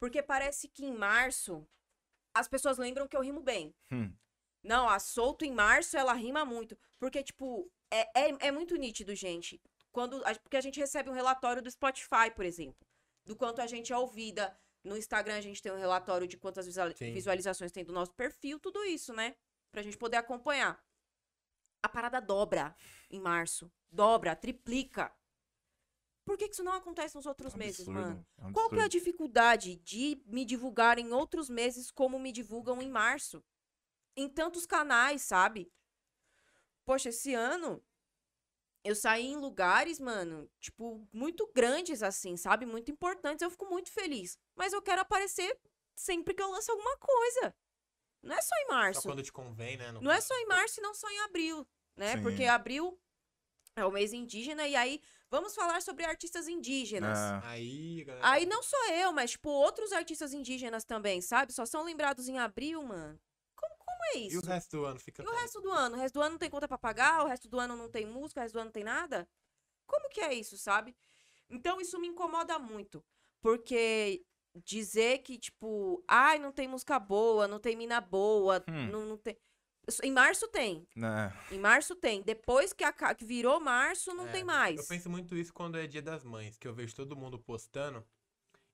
porque parece que em março as pessoas lembram que eu rimo bem. Hum. Não, a solto em março ela rima muito. Porque, tipo, é, é, é muito nítido, gente. Quando, a- porque a gente recebe um relatório do Spotify, por exemplo. Do quanto a gente é ouvida. No Instagram a gente tem um relatório de quantas visual- Sim. visualizações tem do nosso perfil, tudo isso, né? Pra gente poder acompanhar. A parada dobra em março. Dobra, triplica. Por que, que isso não acontece nos outros meses, Absurdo, mano? é um Qual que é a dificuldade de me divulgar em outros meses como me divulgam em março? Em tantos canais, sabe? Poxa, esse ano eu saí em lugares, mano, tipo, muito grandes assim, sabe? Muito importantes. Eu fico muito feliz. Mas eu quero aparecer sempre que eu lanço alguma coisa. Não é só em só março. quando te convém, né? no Não é só em março e não só em abril, né? Sim. Porque abril É o mês indígena, e aí vamos falar sobre artistas indígenas. É. Aí, galera. Aí não só eu, mas, tipo, outros artistas indígenas também, sabe? Só são lembrados em abril, mano. Como, é E isso? o resto do ano fica. E o resto do ano? O resto do ano não tem conta pra pagar? O resto do ano não tem música? O resto do ano não tem nada? Como que é isso, sabe? Então isso me incomoda muito. Porque dizer que, tipo, ai, não tem música boa, não tem mina boa, Hum. não, não tem. Em março tem. Né? Em março tem. Depois que, aca- que virou março, não É, tem mais. Eu penso muito isso quando é dia das mães, que eu vejo todo mundo postando.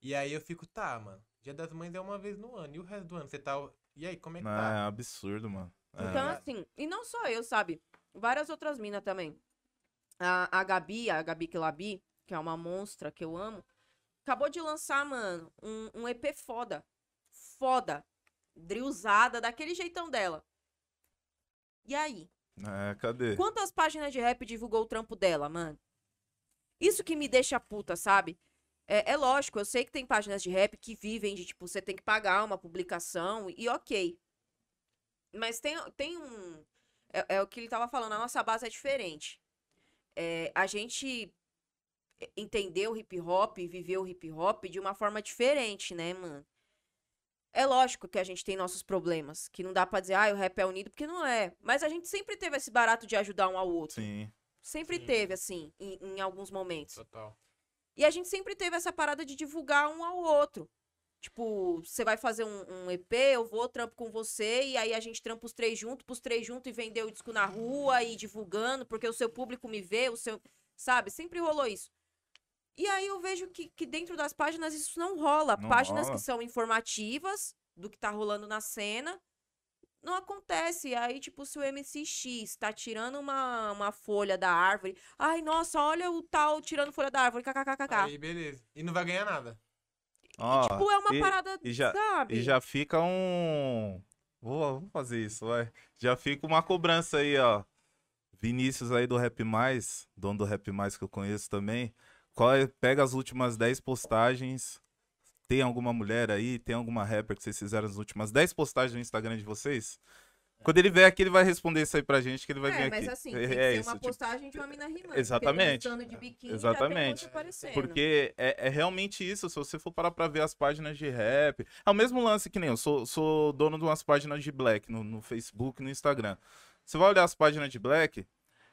E aí eu fico, tá, mano. Dia das mães é uma vez no ano. E o resto do ano? Você tá. E aí, como é que É tá? absurdo, mano. É. Então, assim, e não só eu, sabe? Várias outras minas também. A, a Gabi, a Gabi Kilabi, que é uma monstra que eu amo, acabou de lançar, mano, um, um EP foda. Foda. Drillzada, daquele jeitão dela. E aí? É, cadê? Quantas páginas de rap divulgou o trampo dela, mano? Isso que me deixa puta, sabe? É, é lógico, eu sei que tem páginas de rap que vivem de, tipo, você tem que pagar uma publicação e ok. Mas tem, tem um. É, é o que ele tava falando, a nossa base é diferente. É, a gente entendeu o hip hop, viveu o hip hop de uma forma diferente, né, mano? É lógico que a gente tem nossos problemas, que não dá pra dizer, ah, o rap é unido, porque não é. Mas a gente sempre teve esse barato de ajudar um ao outro. Sim. Sempre Sim. teve, assim, em, em alguns momentos. Total. E a gente sempre teve essa parada de divulgar um ao outro. Tipo, você vai fazer um, um EP, eu vou, trampo com você, e aí a gente trampa os três juntos, pros três juntos e vender o disco na rua e divulgando, porque o seu público me vê, o seu. Sabe? Sempre rolou isso. E aí eu vejo que, que dentro das páginas isso não rola. Não páginas rola. que são informativas do que tá rolando na cena. Não acontece. E aí, tipo, se o MCX tá tirando uma, uma folha da árvore. Ai, nossa, olha o tal tirando folha da árvore. kkkk. Aí, beleza. E não vai ganhar nada. Ó, Tipo, é uma e- parada, e já- sabe? E já fica um. Vou, vou fazer isso, vai. Já fica uma cobrança aí, ó. Vinícius aí do Rap Mais, dono do Rap Mais que eu conheço também. Qual é- pega as últimas 10 postagens. Tem alguma mulher aí? Tem alguma rapper que vocês fizeram as últimas 10 postagens no Instagram de vocês? Quando ele vier aqui, ele vai responder isso aí pra gente, que ele vai é, vir mas aqui. assim, É- tem que é isso, uma tipo, postagem de uma mina rimando. Exatamente. De biquíni, Exatamente. Porque é, é realmente isso. Se você for parar pra ver as páginas de rap. É o mesmo lance que nem eu. Sou, sou dono de umas páginas de black no, no Facebook no Instagram. Você vai olhar as páginas de black,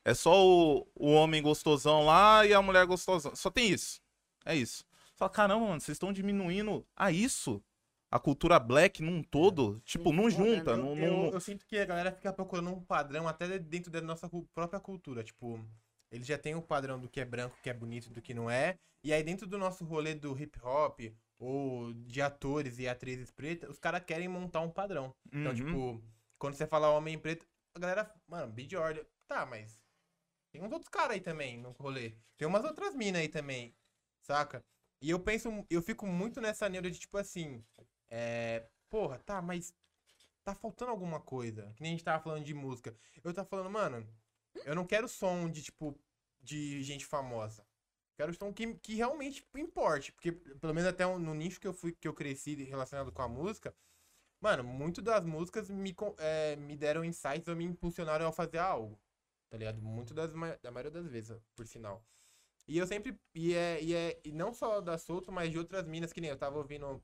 é só o, o homem gostosão lá e a mulher gostosão. Só tem isso. É isso. Fala, caramba, mano, vocês estão diminuindo a isso? A cultura black num todo? Tipo, não junta. eu, não, eu, não- eu sinto que a galera fica procurando um padrão até dentro da nossa própria cultura. Tipo, ele já tem o padrão do que é branco, que é bonito, do que não é. E aí, dentro do nosso rolê do hip hop, ou de atores e atrizes pretas, os caras querem montar um padrão. Então, Uhum. tipo, quando você fala homem preto, a galera, mano, Big Order, tá, mas tem uns outros caras aí também no rolê. Tem umas outras minas aí também, saca? E eu penso, eu fico muito nessa neura de tipo assim, é, porra, tá, mas tá faltando alguma coisa. Que nem a gente tava falando de música. Eu tava falando, mano, eu não quero som de tipo, de gente famosa. Quero som que, que realmente importe. Porque, pelo menos até no nicho que eu fui, que eu cresci relacionado com a música, Mano, muito das músicas me, é, me deram insights ou me impulsionaram a fazer algo. Tá ligado? Muito das, da maioria das vezes, por sinal. E eu sempre. E, é, e, é, e não só da Solto, mas de outras minas, que nem eu tava ouvindo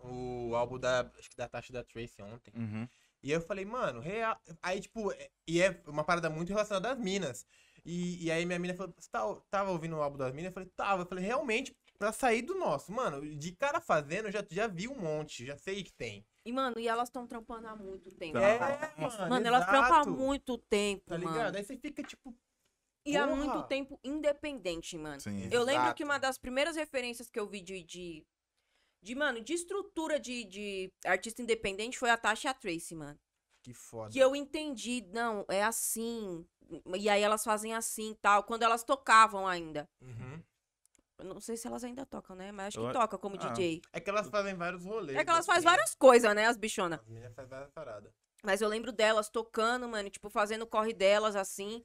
o álbum da. Acho que da Tasha da Tracy ontem. Uhum. E eu falei, mano, real. Aí, tipo, é- e é uma parada muito relacionada às minas. E, e aí minha mina falou, você tá- tava ouvindo o álbum das minas? Eu falei, tava. Eu falei, realmente, pra sair do nosso. Mano, de cara fazendo, eu já, já vi um monte, já sei que tem. E, mano, e elas estão trampando há muito tempo. Tá. É, mano, Mano, elas trampam há muito tempo, Tá mano. ligado? Aí você fica, tipo, E há Porra! muito tempo independente, mano. Sim. Eu lembro Exato. que uma das primeiras referências que eu vi de. de, de, mano, de estrutura de, de artista independente foi a Tasha Tracy, mano. que foda. Que eu entendi, não, é assim. E aí elas fazem assim e tal. Quando elas tocavam ainda. Uhum. Eu não sei se elas ainda tocam, né? Mas acho Eu que a- toca como Ah. DJ. É que elas fazem vários rolês. É que elas fazem assim. várias coisas, né, as bichonas. As meninas fazem várias paradas. Mas eu lembro delas tocando, mano, tipo, fazendo o corre delas assim.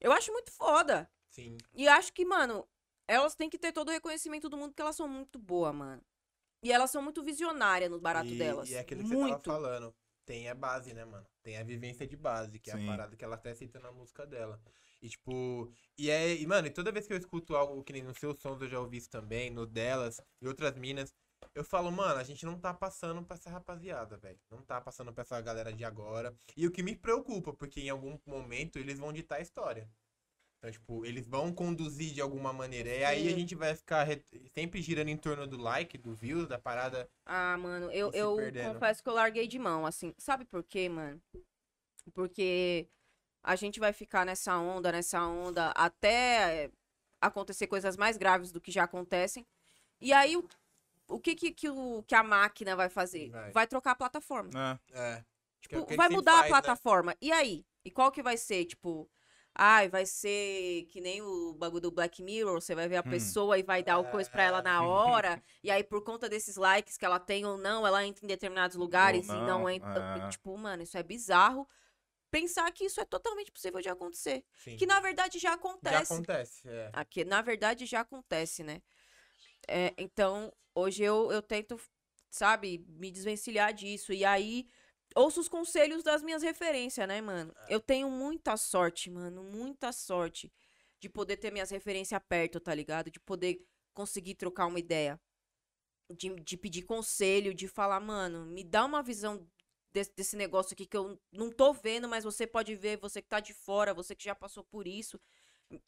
Eu acho muito foda. Sim. E acho que, mano, elas têm que ter todo o reconhecimento do mundo porque elas são muito boas, mano. E elas são muito visionárias no barato e, delas. E é aquilo que você tava muito. falando. tem a base, né, mano? Tem a vivência de base, que é Sim. a parada que ela até cita na música dela. E, tipo, e é, e, mano, e toda vez que eu escuto algo que nem nos seus sons eu já ouvi isso também, no delas e outras minas, eu falo, mano, a gente não tá passando pra essa rapaziada, velho. Não tá passando pra essa galera de agora. E o que me preocupa, porque em algum momento eles vão ditar a história. Então, tipo, eles vão conduzir de alguma maneira. E aí a gente vai ficar re- sempre girando em torno do like, do views, da parada. Ah, mano, eu, eu perdendo. confesso que eu larguei de mão, assim. Sabe por quê, mano? Porque a gente vai ficar nessa onda, nessa onda, até acontecer coisas mais graves do que já acontecem. E aí, o, o que, que, que, o, que a máquina vai fazer? Vai. Vai, trocar a plataforma. É. É. É Tipo, a vai mudar faz, a né? plataforma. E aí? E qual que vai ser? Tipo, ai, vai ser que nem o bagulho do Black Mirror, você vai ver a Hum. pessoa e vai dar o coisa pra ela na hora. [LAUGHS] e aí, por conta desses likes que ela tem ou não, ela entra em determinados lugares e não, não entra. é. Tipo, mano, isso é bizarro. Pensar que isso é totalmente possível de acontecer. Sim. Que na verdade já Já acontece. acontece, é. Aqui, na verdade, já acontece, né? É, então, hoje eu, eu tento, sabe, me desvencilhar disso. E aí, ouço os conselhos das minhas referências, né, mano? Eu tenho muita sorte, mano, muita sorte de poder ter minhas referências perto, tá ligado? De poder conseguir trocar uma ideia. De, de pedir conselho, de falar, mano, me dá uma visão desse, desse negócio aqui que eu não tô vendo, mas você pode ver, você que tá de fora, você que já passou por isso.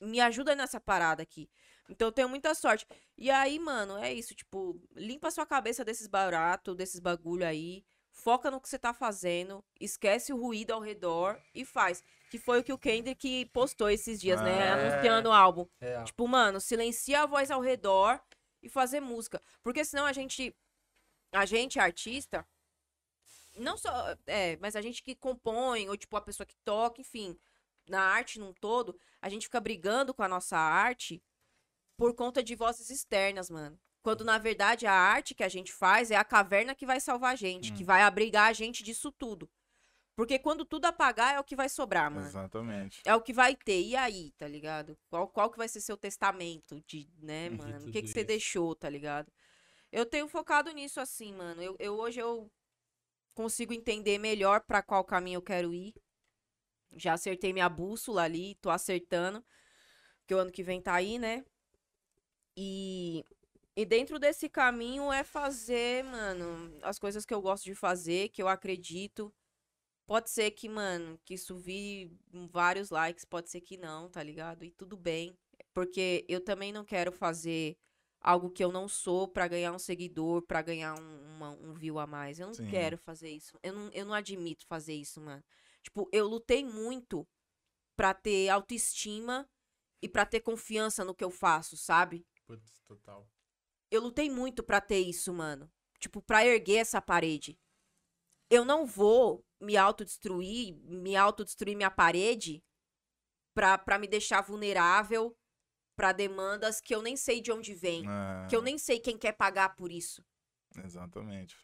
Me ajuda nessa parada aqui. Então eu tenho muita sorte. E aí, mano, é isso, tipo, limpa sua cabeça desses baratos, desses bagulho aí. Foca no que você tá fazendo, esquece o ruído ao redor e faz. Que foi o que o Kendrick postou esses dias, né? Ah, é. Anunciando o álbum. Real. Tipo, mano, silencia a voz ao redor e fazer música. Porque senão a gente. A gente, artista. Não só. É, mas a gente que compõe, ou tipo, a pessoa que toca, enfim. Na arte num todo, a gente fica brigando com a nossa arte por conta de vozes externas, mano. Quando, na verdade, a arte que a gente faz é a caverna que vai salvar a gente, Hum. que vai abrigar a gente disso tudo. Porque quando tudo apagar é o que vai sobrar, mano. Exatamente. É o que vai ter. E aí, tá ligado? Qual, qual que vai ser seu testamento de, né, [LAUGHS] mano? O que, que você deixou, tá ligado? Eu tenho focado nisso assim, mano. Eu, eu hoje eu consigo entender melhor pra qual caminho eu quero ir. Já acertei minha bússola ali, tô acertando. Porque o ano que vem tá aí, né? E, e dentro desse caminho é fazer, mano, as coisas que eu gosto de fazer, que eu acredito. Pode ser que, mano, que isso vi vários likes, pode ser que não, tá ligado? E tudo bem. Porque eu também não quero fazer algo que eu não sou pra ganhar um seguidor, pra ganhar um, uma- um view a mais. Eu não Sim. quero fazer isso. Eu não, eu não admito fazer isso, mano. Tipo, eu lutei muito pra ter autoestima e pra ter confiança no que eu faço, sabe? Putz, total. Eu lutei muito pra ter isso, mano. Tipo, pra erguer essa parede. Eu não vou me autodestruir, me autodestruir minha parede pra, pra me deixar vulnerável pra demandas que eu nem sei de onde vem. É, Que eu nem sei quem quer pagar por isso. Exatamente.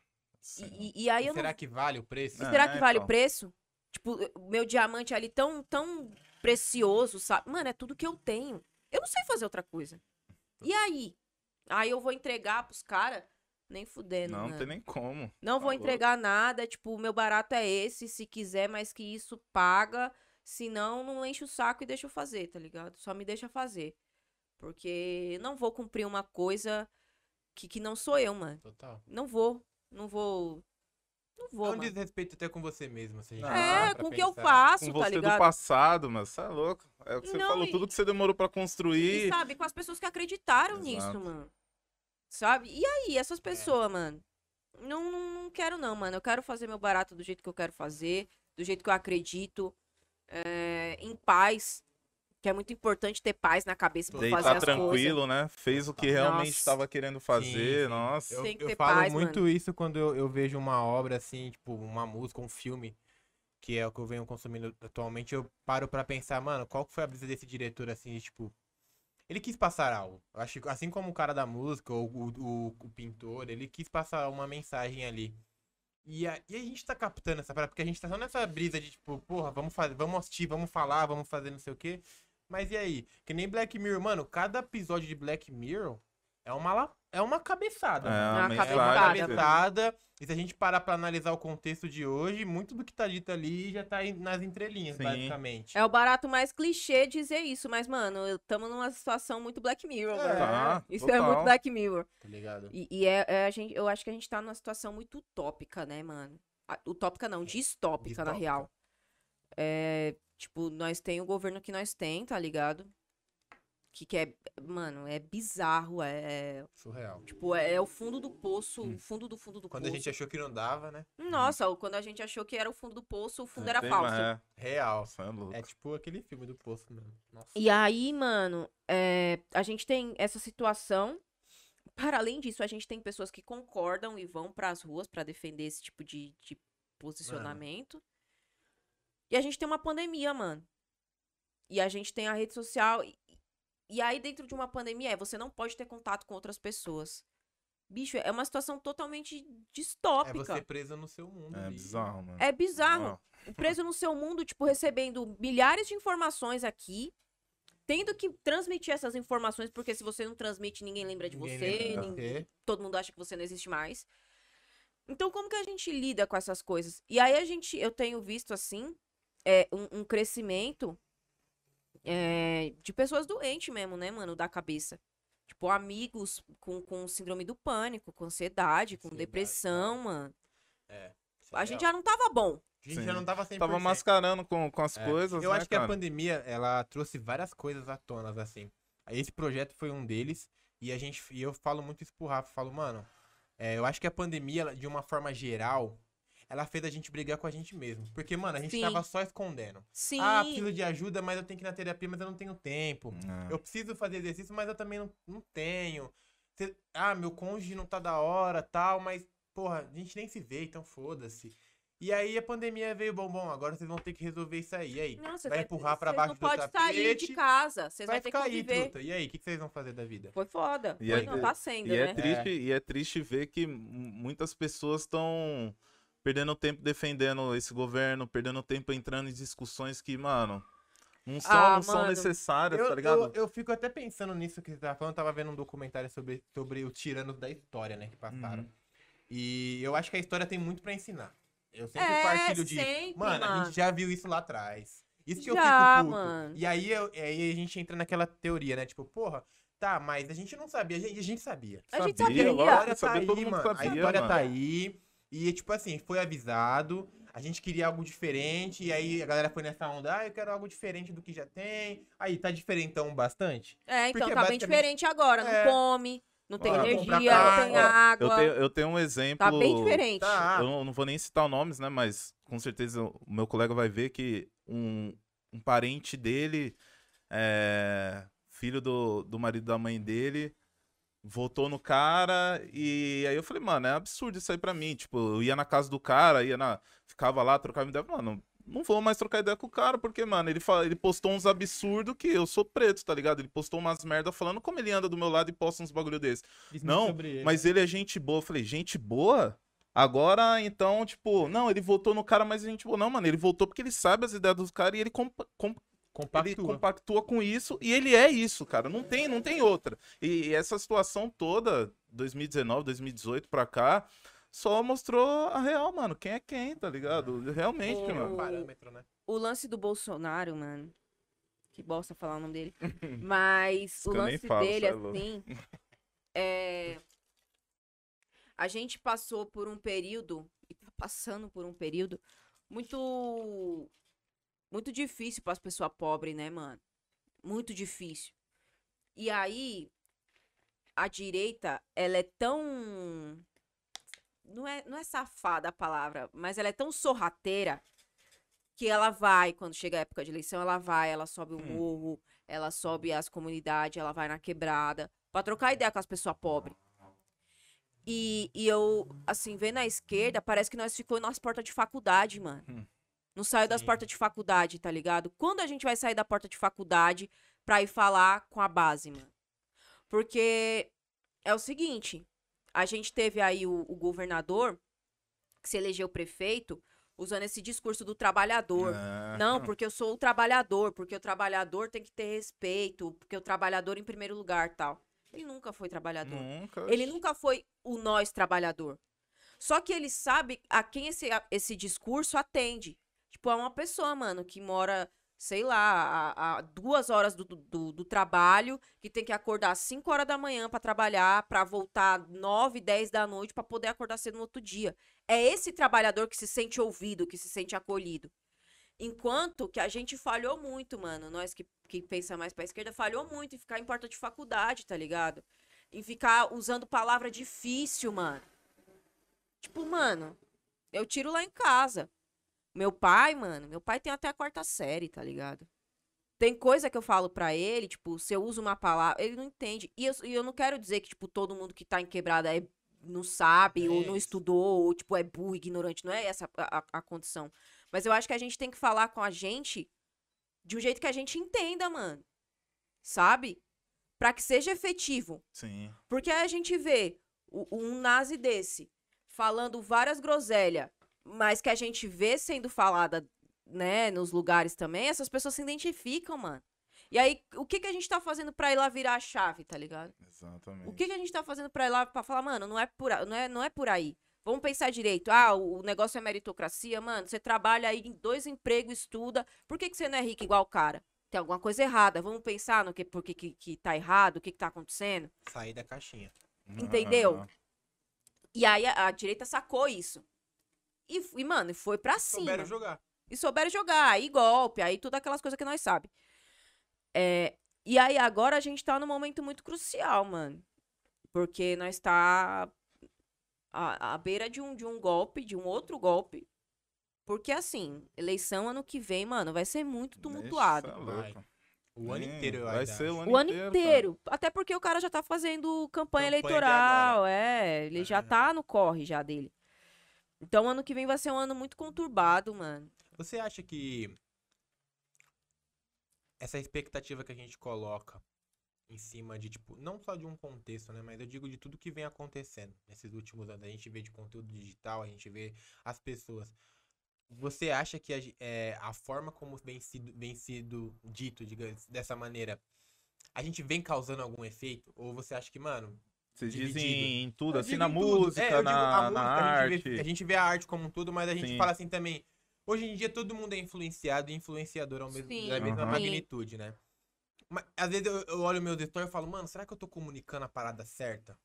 E, e- e aí E eu não será que vale o preço? E É, será que vale então. o preço? Tipo, o meu diamante ali tão, tão precioso, sabe? Mano, é tudo que eu tenho. Eu não sei fazer outra coisa. E aí? Aí eu vou entregar pros caras? Nem fudendo, Não, não tem nem como. Não Tá vou louco. entregar nada, tipo, o meu barato é esse, se quiser, mas que isso paga. Se não, não enche o saco e deixa eu fazer, tá ligado? Só me deixa fazer. Porque eu não vou cumprir uma coisa que, que não sou eu, mano. Total. Não vou. Não vou. Não vou, É um mano. desrespeito até com você mesmo, assim. Ah, É, com o que eu faço, Com tá você do ligado? passado, mas você é louco. É o que você Não, falou, e- tudo que você demorou pra E construir. sabe, com as pessoas que acreditaram nisso, Exato. mano. Sabe? E aí, essas pessoas, mano? Não, não, não quero, não, mano. Eu quero fazer meu barato do jeito que eu quero fazer, do jeito que eu acredito, é, em paz. Que é muito importante ter paz na cabeça pra fazer Deitar as tranquilo, né? Fez o que realmente estava querendo fazer. sim. Nossa. Eu, Tem que eu falo paz, muito isso quando eu, eu vejo uma obra assim, tipo, uma música, um filme, que é o que eu venho consumindo atualmente, eu paro pra pensar, mano, qual que foi a brisa desse diretor, assim, de, tipo. Ele quis passar algo. Eu acho que assim como o cara da música, ou o, o, o pintor, ele quis passar uma mensagem ali. E a, e a gente tá captando essa parada, porque a gente tá só nessa brisa de, tipo, porra, vamos fazer, vamos assistir, vamos falar, vamos fazer não sei o quê. Mas e aí? Que nem Black Mirror, mano, cada episódio de Black Mirror é uma, é uma cabeçada. É uma É uma cabeçada. cabeçada. E se a gente parar pra analisar o contexto de hoje, muito do que tá dito ali já tá nas entrelinhas, Sim. basicamente. É o barato mais clichê dizer isso, mas, mano, estamos numa situação muito Black Mirror, É. Tá, Isso é total. muito Black Mirror. Tá ligado? E, e é, é a gente, eu acho que a gente tá numa situação muito utópica, né, mano? Utópica não, distópica, na Distópica. real. É, tipo, nós tem o governo que nós tem, tá ligado? Que, que é, mano, é bizarro, é, é- Surreal. tipo, é, é o fundo do poço, o fundo do fundo do Hum. Quando poço. a gente achou que não dava, né? Nossa, quando a gente achou que era o fundo do poço, o fundo era Tem- falso. É, Real. é louco. É tipo aquele filme do Poço mesmo. Nossa. E aí, mano, é, a gente tem essa situação. Para além disso, a gente tem pessoas que concordam e vão pras ruas pra defender esse tipo de, de posicionamento. E a gente tem uma pandemia, mano. E a gente tem a rede social. E, e aí, dentro de uma pandemia, é você não pode ter contato com outras pessoas. Bicho, é uma situação totalmente É distópica. você preso no seu mundo. É ali. bizarro, mano. É bizarro Não. preso no seu mundo, tipo, recebendo milhares de informações aqui, tendo que transmitir essas informações, porque se você não transmite, ninguém lembra de Ninguém você, lembra ninguém- você. todo mundo acha que você não existe mais. Então, como que a gente lida com essas coisas? E aí a gente, eu tenho visto assim, é, um, um crescimento é, de pessoas doentes mesmo, né, mano, da cabeça. Tipo, amigos com, com síndrome do pânico, com ansiedade, com Ansiedade, depressão, mano. É. A gente já não tava bom. A gente Sim. já não tava 100%. Tava mascarando com, com as É. coisas, Eu né, acho que a cara? pandemia, ela trouxe várias coisas à tona, assim. Aí Esse projeto foi um deles, e a gente, e eu falo muito isso pro Rafa, falo, mano, é, eu acho que a pandemia, de uma forma geral, ela fez a gente brigar com a gente mesmo. Porque, mano, a gente Sim. tava só escondendo. Sim. Ah, preciso de ajuda, mas eu tenho que ir na terapia, mas eu não tenho tempo. É. Eu preciso fazer exercício, mas eu também não, não tenho. Cê- ah, meu cônjuge não tá da hora, tal, mas, porra, a gente nem se vê, então foda-se. E aí a pandemia veio, bom, bom, agora vocês vão ter que resolver isso aí. E aí? Não, vai empurrar pra baixo não do pode sair tapete, de casa. Vocês vai vão ter que ficar aí, truta. E aí, o que, que vocês vão fazer da vida? Foi foda. E Foi, é- não, tá sendo, E é, né? triste, e é triste ver que muitas pessoas estão perdendo tempo defendendo esse governo, perdendo tempo entrando em discussões que, mano, não são, Ah, não são mano. necessárias, Eu, tá ligado? eu, eu fico até pensando nisso que você tava falando, eu tava vendo um documentário sobre, sobre os tiranos da história, né, que passaram. Uhum. E eu acho que a história tem muito pra ensinar. Eu sempre É, partilho de. sempre, mano, a mano. gente já viu isso lá atrás. Isso que eu Já, fico puto. mano. E aí, eu- aí a gente entra naquela teoria, né? Tipo, porra, tá, mas a gente não sabia. A gente, a gente sabia. A gente Sabia, sabia. A história tá sabia, aí, todo mundo mano. sabia, a história mano. tá aí. E, tipo assim, foi avisado. A gente queria algo diferente. E aí a galera foi nessa onda. Ah, eu quero algo diferente do que já tem. Aí, tá diferentão bastante. É, então Porque tá bem basicamente- diferente agora. Não É. come, não tem Ó, energia, não tem ó, água. Eu tenho, eu tenho um exemplo. Tá bem diferente. Tá. Eu não, não vou nem citar nomes, né? Mas com certeza o meu colega vai ver que um, um parente dele, é, filho do, do marido da mãe dele, votou no cara e aí eu falei, mano, é absurdo isso aí pra mim. Tipo, eu ia na casa do cara, ia na. Ficava lá, trocava ideia. Mano, não vou mais trocar ideia com o cara, porque, mano, ele, fala, ele postou uns absurdos que eu sou preto, tá ligado? Ele postou umas merda falando como ele anda do meu lado e posta uns bagulho desse. Não, mas ele é gente boa. Eu falei, gente boa? Agora, então, tipo, não, ele votou no cara, mas a gente boa. Não, mano, ele votou porque ele sabe as ideias dos caras e ele, compa- com- ele Compactua. compactua com isso e ele é isso, cara. Não tem, não tem outra. E, essa situação toda, 2019, 2018 pra cá, só mostrou a real, mano. Quem é quem, tá ligado? Realmente, O- mano. parâmetro, né? O lance do Bolsonaro, mano. Que bosta falar o nome dele. [LAUGHS] Mas o lance falo, dele, é assim. É. A gente passou por um período, e tá passando por um período, muito. Muito difícil para as pessoas pobres, né, mano? Muito difícil. E aí, a direita, ela é tão. Não é, não é safada a palavra, mas ela é tão sorrateira que ela vai, quando chega a época de eleição, ela vai, ela sobe o Hum. morro, ela sobe as comunidades, ela vai na quebrada, pra trocar ideia com as pessoas pobres. E, e eu, assim, vendo a esquerda, parece que nós ficou nas portas de faculdade, mano. Não saiu das Sim. portas de faculdade, tá ligado? Quando a gente vai sair da porta de faculdade pra ir falar com a base, mano? Porque é o seguinte, a gente teve aí o, o governador, que se elegeu prefeito, usando esse discurso do trabalhador. É. Não, porque eu sou o trabalhador, porque o trabalhador tem que ter respeito, porque o trabalhador em primeiro lugar, tal. Ele nunca foi trabalhador. Nunca. Ele nunca foi o nós trabalhador. Só que ele sabe a quem esse, a- esse discurso atende. Tipo, é uma pessoa, mano, que mora, sei lá, a, a duas horas do, do, do trabalho, que tem que acordar às 5 horas da manhã pra trabalhar, pra voltar 9, 10 da noite pra poder acordar cedo no outro dia. É esse trabalhador que se sente ouvido, que se sente acolhido. Enquanto que a gente falhou muito, mano. Nós que, que pensa mais pra esquerda, falhou muito em ficar em porta de faculdade, tá ligado? Em ficar usando palavra difícil, mano. Tipo, mano, eu tiro lá em casa. Meu pai, mano, meu pai tem até a quarta série, tá ligado? Tem coisa que eu falo pra ele, tipo, se eu uso uma palavra, ele não entende. E eu, e eu não quero dizer que, tipo, todo mundo que tá em quebrada é, não sabe, É ou não isso. estudou, ou, tipo, é burro, ignorante. Não é essa a, a- a condição. Mas eu acho que a gente tem que falar com a gente de um jeito que a gente entenda, mano. Sabe? Pra que seja efetivo. Sim. Porque aí a gente vê um nazi desse falando várias groselhas, mas que a gente vê sendo falada, né, nos lugares também, essas pessoas se identificam, mano. E aí, o que, que a gente tá fazendo pra ir lá virar a chave, tá ligado? Exatamente. O que, que a gente tá fazendo pra ir lá pra falar, mano, não é por, não é, não é por aí. Vamos pensar direito. Ah, o o negócio é meritocracia, mano. Você trabalha aí em dois empregos, estuda. Por que, que você não é rico igual o cara? Tem alguma coisa errada. Vamos pensar no que, por que, que, que tá errado, o que, que tá acontecendo. Sair da caixinha. entendeu? Ah, E aí a, a direita sacou isso. E, e, mano, foi pra cima. Souberam jogar. E souberam jogar. Aí golpe, aí tudo aquelas coisas que nós sabe. É, e aí agora a gente tá num momento muito crucial, mano. Porque nós tá à, à beira de um, de um golpe, de um outro golpe. Porque assim, eleição ano que vem, mano, vai ser muito tumultuado. Tá. O ano inteiro, eu Vai ser o acho. ano O ano inteiro. inteiro. Até porque o cara já tá fazendo campanha, Campanha eleitoral. É, ele já É. tá no corre já dele. Então, ano que vem vai ser um ano muito conturbado, mano. Você acha que essa expectativa que a gente coloca em cima de, tipo, não só de um contexto, né? Mas eu digo de tudo que vem acontecendo nesses últimos anos. A gente vê de conteúdo digital, a gente vê as pessoas. Você acha que a, é, a forma como vem sido, vem sido dito, digamos, dessa maneira, a gente vem causando algum efeito? Ou você acha que, mano, Vocês Dividido. dizem em tudo, Eu assim, digo na música, É, eu digo na, a na música, a gente, arte. vê, a gente vê a arte como um todo, mas a gente Sim. fala assim também. Hoje em dia todo mundo é influenciado e influenciador ao mesmo, Sim. da mesma Aham. magnitude, né? Mas, às vezes eu, eu olho meus stories e falo, mano, será que eu tô comunicando a parada certa?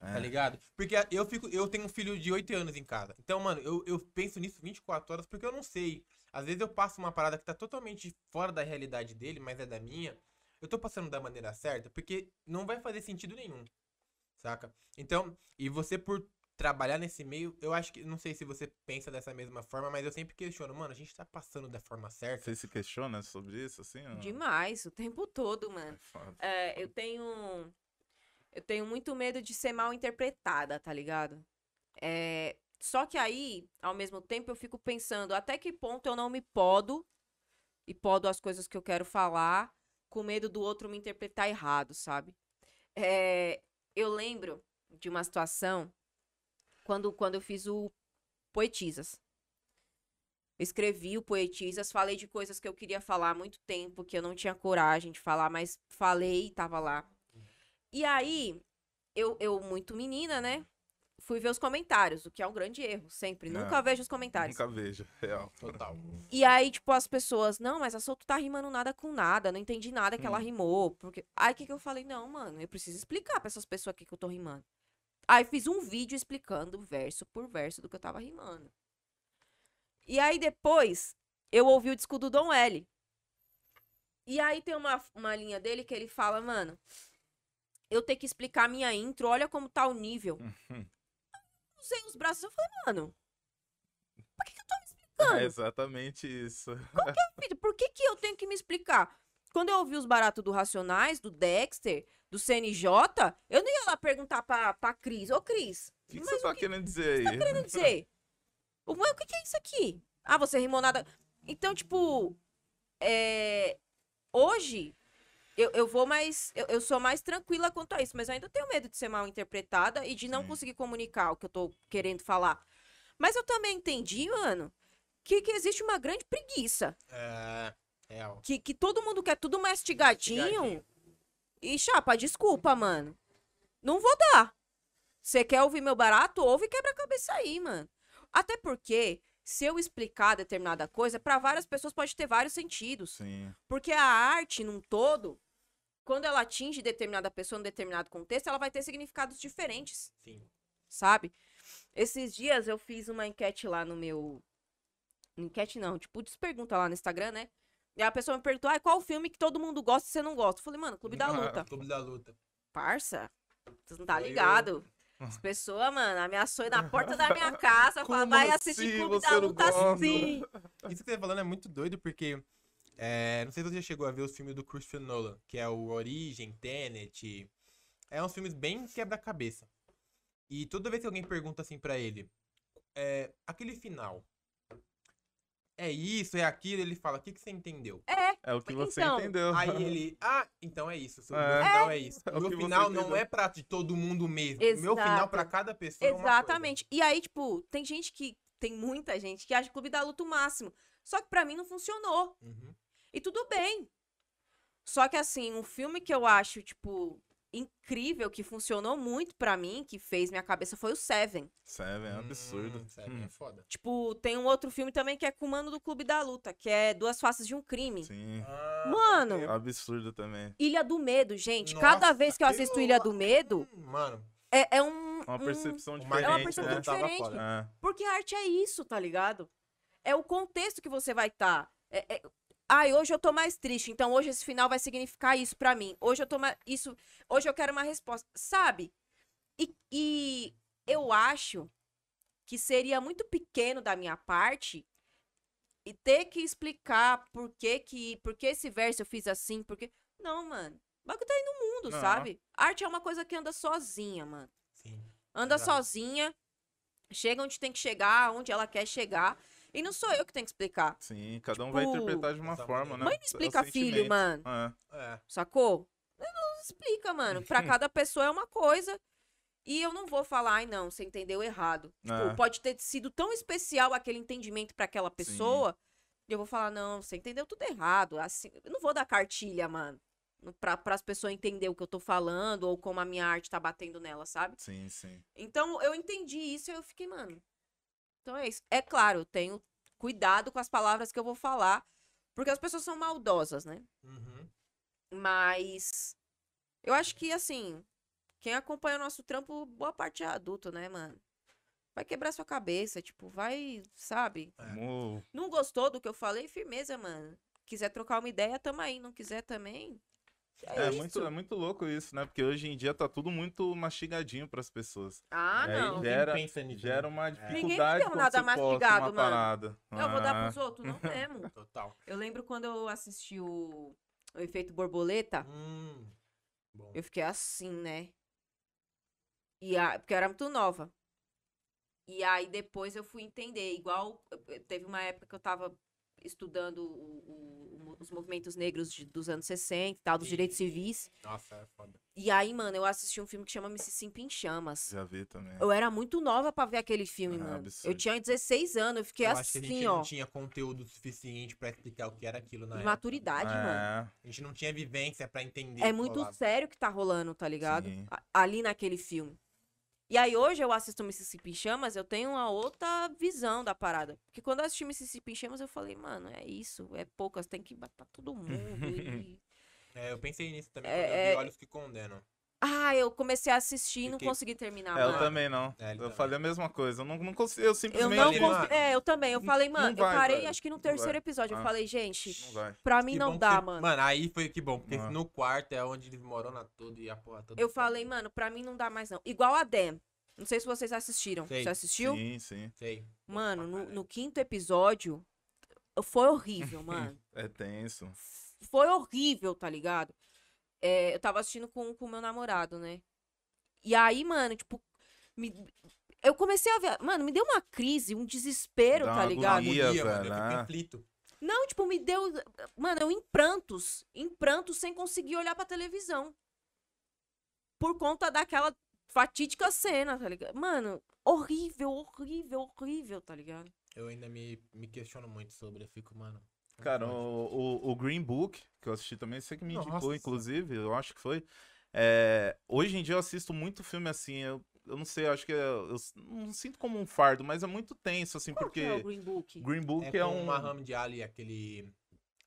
É. Tá ligado? Porque eu fico, eu tenho um filho de 8 anos em casa. Então, mano, eu, eu penso nisso 24 horas porque eu não sei. Às vezes eu passo uma parada que tá totalmente fora da realidade dele, mas é da minha. Eu tô passando da maneira certa porque não vai fazer sentido nenhum. Saca? Então, e você por trabalhar nesse meio, eu acho que, não sei se você pensa dessa mesma forma, mas eu sempre questiono, mano, a gente tá passando da forma certa. Você se questiona sobre isso, assim? ou? Demais, o tempo todo, mano. É. É, eu tenho. Eu tenho muito medo de ser mal interpretada, tá ligado? É, só que aí, ao mesmo tempo, eu fico pensando até que ponto eu não me podo e podo as coisas que eu quero falar com medo do outro me interpretar errado, sabe? É, eu lembro de uma situação quando, quando eu fiz o Poetisas. Escrevi o Poetisas, falei de coisas que eu queria falar há muito tempo, que eu não tinha coragem de falar, mas falei e tava lá. E aí, eu, eu muito menina, né? Fui ver os comentários, o que é um grande erro, sempre. Não, Nunca vejo os comentários. Nunca vejo, [LAUGHS] real. Total. E aí, tipo, as pessoas, não, mas a Souto tá rimando nada com nada, não entendi nada que ela Hum. rimou. Porque... Aí, o que, que eu falei? Não, mano, eu preciso explicar pra essas pessoas aqui que eu tô rimando. Aí, fiz um vídeo explicando verso por verso do que eu tava rimando. E aí, depois, eu ouvi o disco do Dom L. E aí, tem uma, uma linha dele que ele fala, mano, eu tenho que explicar a minha intro, olha como tá o nível. [LAUGHS] Usei os braços, eu falei, mano, por que, que eu tô me explicando? É exatamente isso. Filho, por que, que eu tenho que me explicar? Quando eu ouvi os baratos do Racionais, do Dexter, do CNJ, eu não ia lá perguntar pra, pra Cris. Ô, Cris, O que, que você tá querendo dizer aí? querendo dizer? O, o que, que é isso aqui? Ah, você rimou nada. Então, tipo, é, hoje eu, eu vou mais. Eu, eu sou mais tranquila quanto a isso, mas eu ainda tenho medo de ser mal interpretada e de não Sim. conseguir comunicar o que eu tô querendo falar. Mas eu também entendi, mano, que, que existe uma grande preguiça. É, real. Que, que todo mundo quer tudo mastigadinho. Mastigadinho. E, chapa, desculpa, mano. Não vou dar. Você quer ouvir meu barato? Ouve e quebra a cabeça aí, mano. Até porque, se eu explicar determinada coisa, pra várias pessoas pode ter vários sentidos. Sim. Porque a arte, num todo, quando ela atinge determinada pessoa em determinado contexto, ela vai ter significados diferentes, Sim. sabe? Esses dias eu fiz uma enquete lá no meu. Enquete não, tipo, despergunta lá no Instagram, né? E a pessoa me perguntou, ah, qual o filme que todo mundo gosta e você não gosta? Eu falei, mano, Clube da [LAUGHS] Ah, Luta. Clube da Luta. Parça, você não tá Foi eu. ligado? [LAUGHS] As pessoas, mano, ameaçou na porta da minha [LAUGHS] casa, Como vai assistir assim Clube você da Luta sim. Isso que você tá falando é muito doido, porque. É, não sei se você já chegou a ver os filmes do Christopher Nolan, que é o Origem, Tenet. É uns filmes bem quebra-cabeça. E toda vez que alguém pergunta assim pra ele, é, aquele final. É isso, é aquilo, ele fala, o que, que você entendeu? É o que você Então, entendeu. Aí ele, ah, então é isso. O É. meu final é isso. É o o meu que final não é pra de todo mundo mesmo. O meu final Exato. pra cada pessoa é uma coisa. Exatamente. E aí, tipo, tem gente que. Tem muita gente que acha Clube da Luta o máximo. Só que pra mim não funcionou. Uhum. E tudo bem. Só que assim, um filme que eu acho, tipo, incrível, que funcionou muito pra mim, que fez minha cabeça, foi o Seven. Seven é um absurdo. Hum, sério, Hum, é foda. Tipo, tem um outro filme também que é Comando do Clube da Luta, que é Duas Faces de um Crime. Sim. Ah, Mano, Absurdo também. Ilha do Medo, gente. Nossa, Cada vez que eu assisto aquilo Ilha do Medo, Hum, Mano, é, é um. Uma um- percepção uma- diferente. É uma né? percepção Tava diferente. É. Porque a arte é isso, tá ligado? É o contexto que você vai estar. É, é... Ai, hoje eu tô mais triste, então hoje esse final vai significar isso pra mim. Hoje eu tô mais. Isso. Hoje eu quero uma resposta. Sabe? E, e eu acho que seria muito pequeno da minha parte e ter que explicar por que, que por que esse verso eu fiz assim, porque. Não, mano. O bagulho tá aí no mundo, Não. sabe? Arte é uma coisa que anda sozinha, mano. sim. Anda Exato. sozinha, chega onde tem que chegar, onde ela quer chegar. E não sou eu que tenho que explicar. Sim, cada um vai Tipo, interpretar de uma forma, né? Mãe É não explica filho, mano. É. É. Sacou? Não explica, mano. Pra [LAUGHS] cada pessoa é uma coisa. E eu não vou falar, ai não, você entendeu errado. Tipo, É. pode ter sido tão especial aquele entendimento pra aquela pessoa. E eu vou falar, não, você entendeu tudo errado. Assim, eu não vou dar cartilha, mano. Pra, as pessoas entenderem o que eu tô falando ou como a minha arte tá batendo nela, sabe? Sim, sim. Então eu entendi isso e eu fiquei, mano. Então é isso. É claro, eu tenho cuidado com as palavras que eu vou falar, porque as pessoas são maldosas, né? Uhum. Mas eu acho que assim, quem acompanha o nosso trampo, boa parte é adulto, né, mano? Vai quebrar sua cabeça, tipo, vai, sabe? É. Não gostou do que eu falei? Firmeza, mano. Quiser trocar uma ideia, tamo aí. Não quiser também. É, É, muito, é muito louco isso, né? Porque hoje em dia tá tudo muito mastigadinho pras pessoas. Ah, aí não. Gera- Ninguém pensa nisso, Gera né? uma É. dificuldade Ninguém deu quando nada mastigado, uma mano. parada. Eu vou dar Ah, pros outros? Não [LAUGHS] mesmo. Total. Eu lembro quando eu assisti o, o Efeito Borboleta, Hum. Bom. eu fiquei assim, né? E a, porque eu era muito nova. E aí depois eu fui entender. Igual, eu- teve uma época que eu tava estudando o- os movimentos negros de- dos anos 60 e tal, dos Sim. direitos civis. Nossa, é foda. E aí, mano, eu assisti um filme que chama Mississippi em Chamas. Já vi também. Eu era muito nova pra ver aquele filme, Ah, mano. absurdo. Eu tinha 16 anos, eu fiquei eu acho que a gente assim, não ó. tinha conteúdo suficiente pra explicar o que era aquilo na maturidade, mano. É, A gente não tinha vivência pra entender. É muito rolava. sério o que tá rolando, tá ligado? Sim. Ali naquele filme. E aí hoje eu assisto Mississippi em Chamas, eu tenho uma outra visão da parada. Porque quando eu assisti Mississippi em Chamas, eu falei, mano, é isso, é poucas, tem que matar todo [LAUGHS] mundo. e- É, eu pensei nisso também É, quando eu é- vi Olhos que Condenam. Ah, eu comecei a assistir e não Fiquei- consegui terminar, É, eu também não. É, ele eu também. falei a mesma coisa. Eu não, não consigo. Eu Eu simplesmente. não Ele- consegui. É, eu também. Eu falei, Não mano, vai, eu parei velho. acho que no Não terceiro vai. episódio. Eu Ah. falei, gente, Não vai. pra mim Que não dá, que- mano. Mano, aí foi que bom, porque Ah. no quarto é onde eles moram tudo e a porra toda. Eu falei, mano, pra mim não dá mais não. Igual a Dem. Não sei se vocês assistiram. Sei. Você assistiu? Sim, sim. Sei. Mano, no, no quinto episódio, foi horrível, [LAUGHS] mano. É tenso. Foi horrível, tá ligado? É, eu tava assistindo com o meu namorado, né? E aí, mano, tipo, me- eu comecei a ver. Mano, me deu uma crise, um desespero, Dá tá uma ligado? agonia. Agonia, mano, velho, eu fico ah. aflito. Não, tipo, me deu. Mano, eu em prantos. Em prantos sem conseguir olhar pra televisão. Por conta daquela fatídica cena, tá ligado? Mano, horrível, horrível, horrível, tá ligado? Eu ainda me, me questiono muito sobre, eu fico, mano. Cara, o, o, o Green Book, que eu assisti também, você que me indicou, Nossa. inclusive, eu acho que foi. É, hoje em dia eu assisto muito filme assim, eu, eu não sei, eu acho que é, eu não sinto como um fardo, mas é muito tenso, assim, Qual porque que é o Green Book? Green Book É, é, um. o Muhammad Ali, aquele.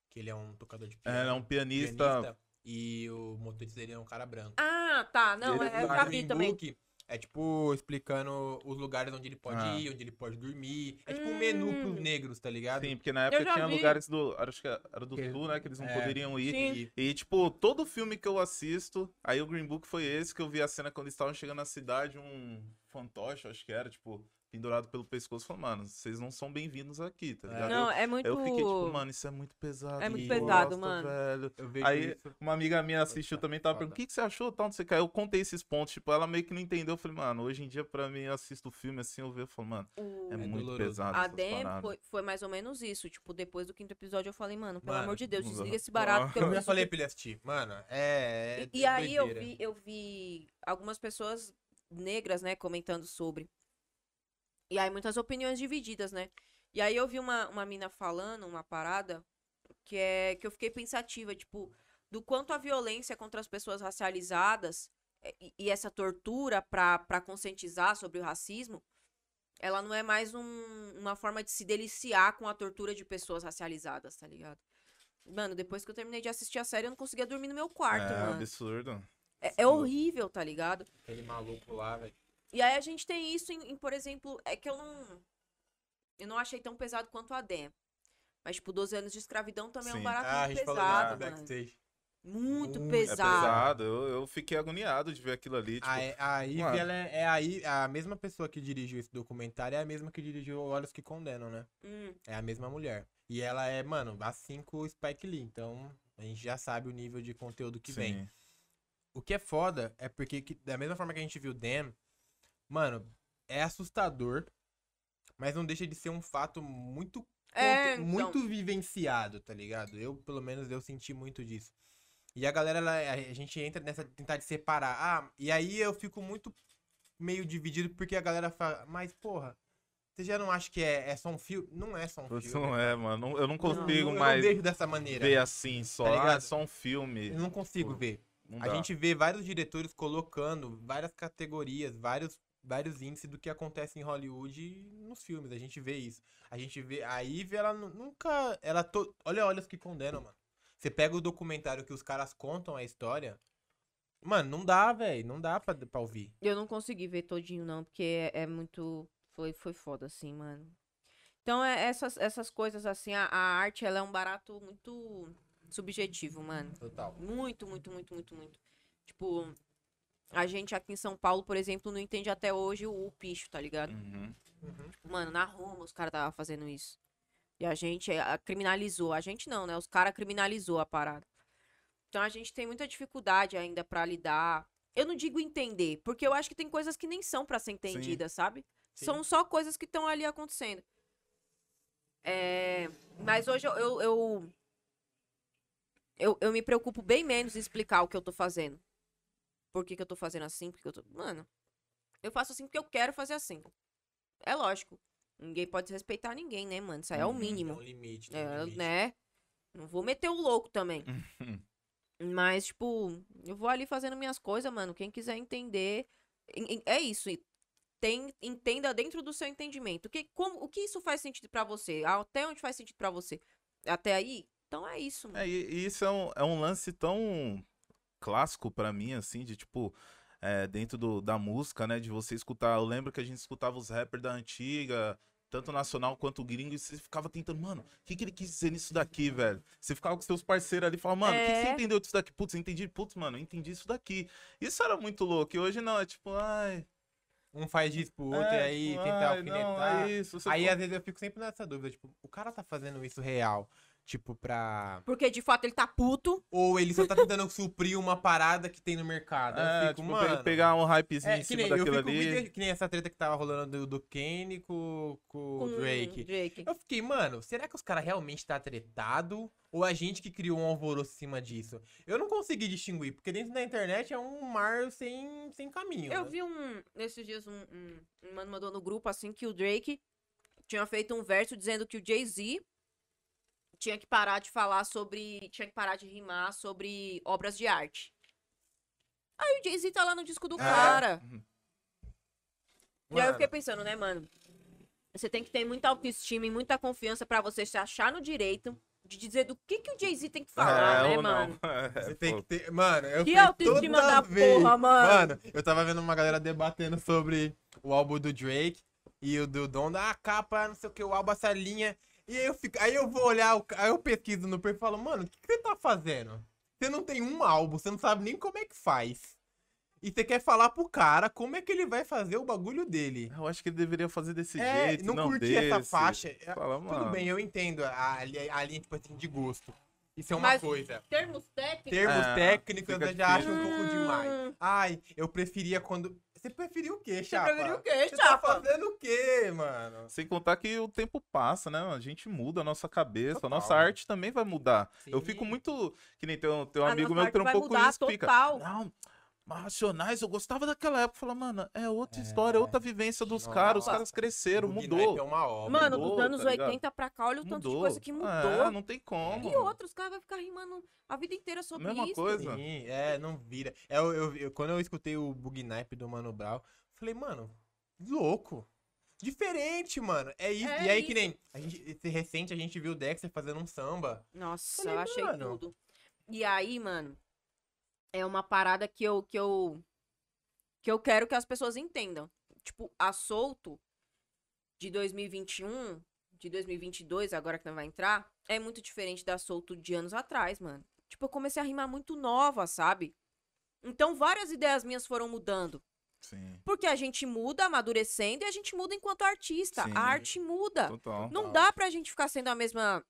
Que ele é um tocador de piano. É, é um pianista. E o motorista dele é um cara branco. Ah, tá. Não, Ele- é, eu O já vi também. Book É tipo explicando os lugares onde ele pode Ah. ir, onde ele pode dormir. É tipo um menu pros Hum. negros, tá ligado? Sim, porque na época tinha vi. lugares do. Acho que era do Que- sul, né? Que eles não é, poderiam ir. Sim. E- E, tipo, todo filme que eu assisto, aí o Green Book foi esse que eu vi a cena quando eles estavam chegando na cidade, um fantoche, acho que era, tipo, pendurado pelo pescoço, falou, mano, vocês não são bem-vindos aqui, tá É. ligado? Não, eu, é muito. eu fiquei tipo, mano, isso é muito pesado. É muito pesado, gosto, mano. velho. Eu vejo Aí, isso. uma amiga minha assistiu também, tava foda. perguntando, o que, que você achou, tal, não sei o que. Aí eu contei esses pontos, tipo, ela meio que não entendeu. Eu falei, mano, hoje em dia, pra mim, eu assisto o filme assim, eu vejo, eu falo, mano, o- é, muito doloroso. pesado A Dem foi, foi mais ou menos isso. Tipo, depois do quinto episódio eu falei, mano, pelo Mano, amor de Deus, desliga esse barato. porque Eu já falei pra ele assistir. Mano, é. E, e é aí eu vi, eu vi algumas pessoas negras, né, comentando sobre. E aí muitas opiniões divididas, né? E aí eu vi uma, uma mina falando uma parada que é que eu fiquei pensativa, tipo, do quanto a violência contra as pessoas racializadas e, e essa tortura pra, pra conscientizar sobre o racismo, ela não é mais um- uma forma de se deliciar com a tortura de pessoas racializadas, tá ligado? Mano, depois que eu terminei de assistir a série, eu não conseguia dormir no meu quarto, é mano. absurdo. É, é horrível, tá ligado? Aquele maluco lá, velho. E aí a gente tem isso em, em, por exemplo, é que eu não. Eu não achei tão pesado quanto a Dan. Mas, tipo, 12 anos de escravidão também é um Sim. barato Ah, a muito pesado, mano. backstage. Muito É pesado. pesado. Eu, eu fiquei agoniado de ver aquilo ali. Tipo, A, a Ivy, ela é, é a, I- a mesma pessoa que dirigiu esse documentário, é a mesma que dirigiu Olhos que Condenam, né? Hum, É a mesma mulher. E ela é, mano, assim com o Spike Lee. Então, a gente já sabe o nível de conteúdo que vem. sim. O que é foda é porque, que- da mesma forma que a gente viu Dan, mano, é assustador, mas não deixa de ser um fato muito, É, então. muito vivenciado, tá ligado? Eu, pelo menos, eu senti muito disso. E a galera, ela- a gente entra nessa de tentar de separar. Ah, e aí eu fico muito meio dividido porque a galera fala, mas porra, você já não acha que é, é só um filme? Não é só um Isso filme. não é, mano. Eu não Eu consigo não- eu mais não vejo dessa maneira. ver assim só. Tá ah, é só um filme. Eu não consigo Pô, ver. Não A gente vê vários diretores colocando várias categorias, vários, vários índices do que acontece em Hollywood nos filmes. A gente vê isso. A gente vê. A Ivy, ela nu- nunca. Ela to... Olha, olha os que condenam, mano. Você pega o documentário que os caras contam a história. Mano, não dá, velho. Não dá pra, pra ouvir. Eu não consegui ver todinho, não, porque é, é muito. Foi, foi foda, assim, mano. Então, é, essas, essas coisas, assim, a, a arte, ela é um barato muito subjetivo, mano. Total. Muito, muito, muito, muito, muito. Tipo, a gente aqui em São Paulo, por exemplo, não entende até hoje o, o picho, tá ligado? Uhum. Mano, na Roma os caras estavam fazendo isso. E a gente eh, criminalizou. A gente não, né? Os caras criminalizou a parada. Então a gente tem muita dificuldade ainda pra lidar. Eu não digo entender, porque eu acho que tem coisas que nem são pra ser entendidas, sabe? Sim. São só coisas que estão ali acontecendo. É, Mas hoje eu, eu, eu, eu, eu me preocupo bem menos em explicar o que eu tô fazendo. Por que, que eu tô fazendo assim? Porque eu tô. Mano, eu faço assim porque eu quero fazer assim. É lógico. Ninguém pode desrespeitar ninguém, né, mano? Isso aí é o Uhum. Mínimo. um limite, tem um É, limite. né? Não vou meter o louco também. [LAUGHS] Mas, tipo, eu vou ali fazendo minhas coisas, mano. Quem quiser entender. en- en- É isso. Tem, entenda dentro do seu entendimento. O que, como, o que isso faz sentido pra você? Até onde faz sentido pra você? Até aí? Então é isso, mano. É, e isso é um, é um lance tão clássico pra mim, assim, de tipo, é, dentro do- da música, né? De você escutar. Eu lembro que a gente escutava os rappers da antiga, tanto nacional quanto gringo, e você ficava tentando, mano, o que, que ele quis dizer nisso daqui, velho? Você ficava com seus parceiros ali e falava, mano, o que, que você É. entendeu disso daqui? Putz, eu entendi, putz, mano, eu entendi isso daqui. Isso era muito louco. E hoje não, é tipo, ai. Um faz disso pro outro é, e aí tipo, tenta ai, não, alfinetar. é isso. Aí, às vezes, eu fico sempre nessa dúvida, tipo, o cara tá fazendo isso real, tipo, pra... Porque de fato ele tá puto. Ou ele só tá tentando [LAUGHS] suprir uma parada que tem no mercado. É, eu fico, tipo, mano... pegar um hypezinho É, em que cima nem, daquilo ali. muito- que nem essa treta que tava rolando do, do Kanye com, com Com o Drake. Drake. Eu fiquei, mano, será que os caras realmente tá tretado? Ou a gente que criou um alvoroço em cima disso? Eu não consegui distinguir, porque dentro da internet é um mar sem, sem caminho. Eu né? vi um. Nesses dias, um, um, um mano mandou no grupo assim que o Drake tinha feito um verso dizendo que o Jay-Z tinha que parar de falar sobre. Tinha que parar de rimar sobre obras de arte. Aí o Jay-Z tá lá no disco do É. cara. Uhum. E aí eu fiquei pensando, né, mano? Você tem que ter muita autoestima e muita confiança pra você se achar no direito de dizer do que, que o Jay-Z tem que falar, É, né, mano? [LAUGHS] É, Você tem que ter. Mano, eu Que autoestima toda da vez- porra, mano. Mano, eu tava vendo uma galera debatendo sobre o álbum do Drake e o do Don, ah, capa, não sei o que, o álbum, essa linha. E aí eu fico, aí eu vou olhar, o aí eu pesquiso no perfil e falo, mano, o que, que você tá fazendo? Você não tem um álbum, você não sabe nem como é que faz. E você quer falar pro cara como é que ele vai fazer o bagulho dele. Eu acho que ele deveria fazer desse É, jeito, não não, curti essa desse. faixa. É, Fala, Tudo mano. bem, eu entendo a, a, li- a linha, tipo assim, de gosto. Isso é uma Mas- coisa. Termos técnicos. Termos É, técnicos eu já acho um pouco demais. Ai, eu preferia quando. Você preferiu o quê, Você Chapa? preferiu o quê, Você tá fazendo o quê, mano? Sem contar que o tempo passa, né? A gente muda a nossa cabeça, Total. a nossa arte também vai mudar. Eu Sim. fico muito. Que nem tem um, tem um amigo meu que um pouco isso fica. Não, mas Racionais, eu gostava daquela época. Fala, mano, é outra É. história, é outra vivência dos Nossa. caras. Os caras cresceram, mudou. É uma obra. Mano, mudou, dos anos tá ligado? 80 pra cá, olha o tanto de Mudou. coisa que mudou. É, não tem como. E outros caras vão ficar rimando a vida inteira sobre Mesma isso. coisa. Sim, é, não vira. É, eu, eu- eu- quando eu escutei o Bug Night do Mano Brown, falei, mano, louco. Diferente, mano. É isso. É e aí, isso. que nem. A gente, esse recente a gente viu o Dexter fazendo um samba. Nossa, Falei, eu achei mano. tudo. E aí, mano, é uma parada que eu, que eu que eu quero que as pessoas entendam. Tipo, a Solto de 2021, de 2022, agora que não vai entrar, é muito diferente da Solto de anos atrás, mano. Tipo, eu comecei a rimar muito nova, sabe? Então, várias ideias minhas foram mudando. Sim, Porque a gente muda amadurecendo e a gente muda enquanto artista. Sim. A arte muda. total. Não dá pra gente ficar sendo a mesma.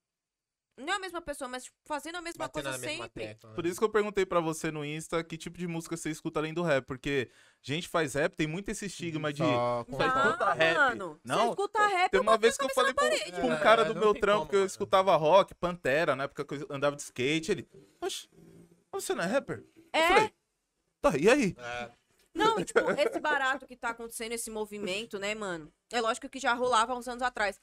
Não é a mesma pessoa, mas tipo, fazendo a mesma Batendo coisa mesma sempre. tecla. né? Por isso que eu perguntei pra você no Insta que tipo de música você escuta além do rap. Porque gente faz rap, tem muito esse estigma de. Só com- escuta rap. mano. Não, Você escuta rap, Tem eu uma vez que eu falei pra, pra um É, cara do não meu trampo como, que eu mano. escutava rock, Pantera, na época que eu andava de skate. Ele, Oxe, você não é rapper? Eu É, falei, tá, e aí? É, não, e, tipo, esse barato que tá acontecendo, esse movimento, né, mano? É lógico que já rolava há uns anos atrás.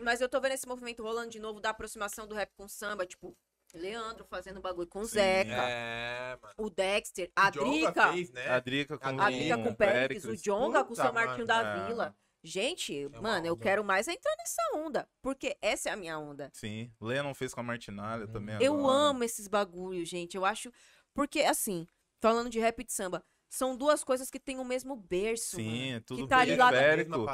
Mas eu tô vendo esse movimento rolando de novo da aproximação do rap com samba, tipo, Leandro fazendo bagulho com o Sim. Zeca, é, mano. o Dexter, a Drica, fez, né? A Drica com, A a Drica com o Péricles, o Jonga com o seu Marquinho mano, da é. Vila. Gente, uma mano, eu onda. quero mais é entrar nessa onda. Porque essa é a minha onda. Sim, Lennon fez com a Martinalha também Eu agora. amo esses bagulhos, gente. Eu acho. Porque, assim, falando de rap e de samba, são duas coisas que têm o mesmo berço. Sim, mano. é tudo que tá ligado.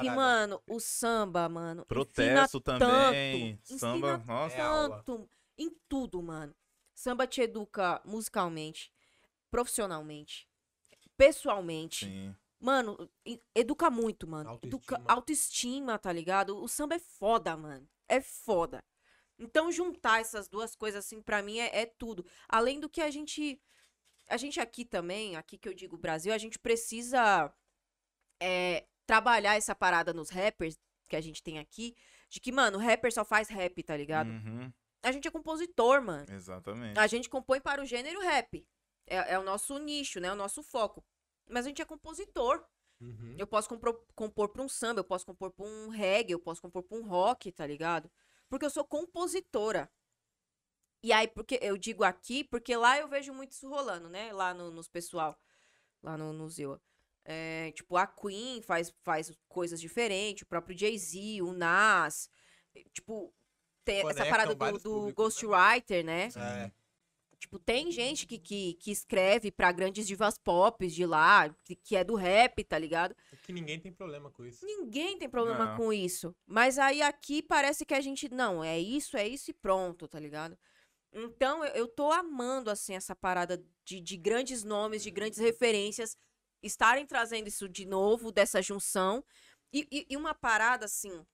E, mano, o samba, mano. Protesto também. tanto, Samba, nossa. É. Tanto. Em tudo, mano. Samba te educa musicalmente, profissionalmente, pessoalmente. Sim. Mano, educa muito, mano. Educa Autoestima. autoestima, tá ligado? O samba é foda, mano. É foda. Então, juntar essas duas coisas, assim, pra mim é, é tudo. Além do que a gente. A gente aqui também, aqui que eu digo Brasil, a gente precisa é, trabalhar essa parada nos rappers que a gente tem aqui. De que, mano, rapper só faz rap, tá ligado? Uhum, A gente é compositor, mano. exatamente. A gente compõe para o gênero rap. É, é o nosso nicho, né? O nosso foco. Mas a gente é compositor. Uhum. Eu posso compor, compor pra um samba, eu posso compor pra um reggae, eu posso compor pra um rock, tá ligado? Porque eu sou compositora. E aí, porque eu digo aqui, porque lá eu vejo muito isso rolando, né? Lá no, nos pessoal, lá no, no Zewa. É, tipo, a Queen faz, faz coisas diferentes, o próprio Jay-Z, o Nas. Tipo, tem essa Conectam parada do, do públicos, Ghostwriter, né? É. Tipo, tem gente que, que, que escreve pra grandes divas pop de lá, que, que é do rap, tá ligado? Que ninguém tem problema com isso. Ninguém tem problema Não. com isso. Mas aí aqui parece que a gente. Não, é isso, é isso e pronto, tá ligado? Então eu, eu tô amando, assim, essa parada de, de grandes nomes, de grandes referências, estarem trazendo isso de novo, dessa junção. E, e- e uma parada, assim.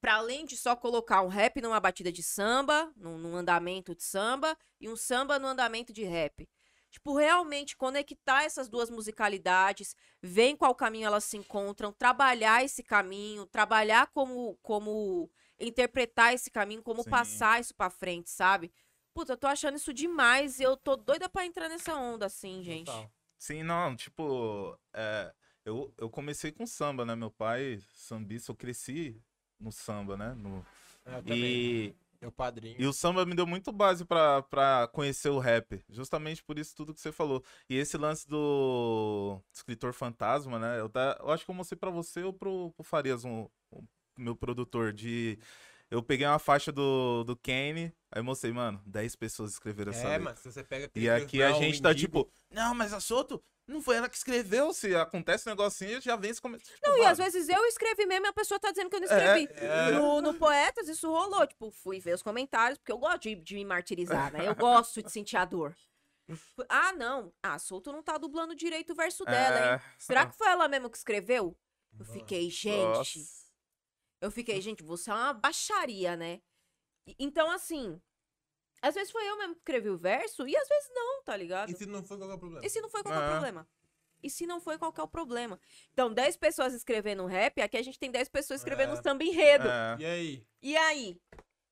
Pra além de só colocar um rap numa batida de samba, num, num andamento de samba, e um samba no andamento de rap. Tipo, realmente conectar essas duas musicalidades, ver em qual caminho elas se encontram, trabalhar esse caminho, trabalhar como, como interpretar esse caminho, como Sim. passar isso pra frente, sabe? Puta, eu tô achando isso demais e eu tô doida pra entrar nessa onda, assim, gente. Total. Sim, não, tipo, é, eu, eu comecei com samba, né? Meu pai, sambista, eu cresci no samba, né? No, É, eu e Meu padrinho. E o samba me deu muito base pra, pra conhecer o rap. Justamente por isso tudo que você falou. E esse lance do escritor fantasma, né? Eu, tá, eu acho que eu mostrei pra você ou pro, pro Farias, um, um- meu produtor, de. Eu peguei uma faixa do, do Kane, aí mostrei, mano, 10 pessoas escreveram essa É, letra. se você pega E aqui a gente tá Indigo, tipo, não, mas a Soto não foi ela que escreveu. Se acontece um negocinho, já vem esse comentário. Não, e às vezes eu escrevi mesmo e a pessoa tá dizendo que eu não escrevi. É. No, no Poetas isso rolou. Tipo, fui ver os comentários, porque eu gosto de, de me martirizar, né? Eu gosto de sentir a dor. [LAUGHS] Ah, não. Ah, Solto não tá dublando direito o verso dela, hein? Será que foi ela mesmo que escreveu? Eu fiquei, gente. Eu fiquei, gente, você é uma baixaria, né? Então, assim. Às vezes foi eu mesmo que escrevi o verso e às vezes não, tá ligado? E se não for, qual que é o problema? E se não foi, qual que é o É. problema? E se não foi, qual que é o problema? Então, 10 pessoas escrevendo rap, aqui a gente tem 10 pessoas escrevendo É. samba enredo. É. E aí? E aí?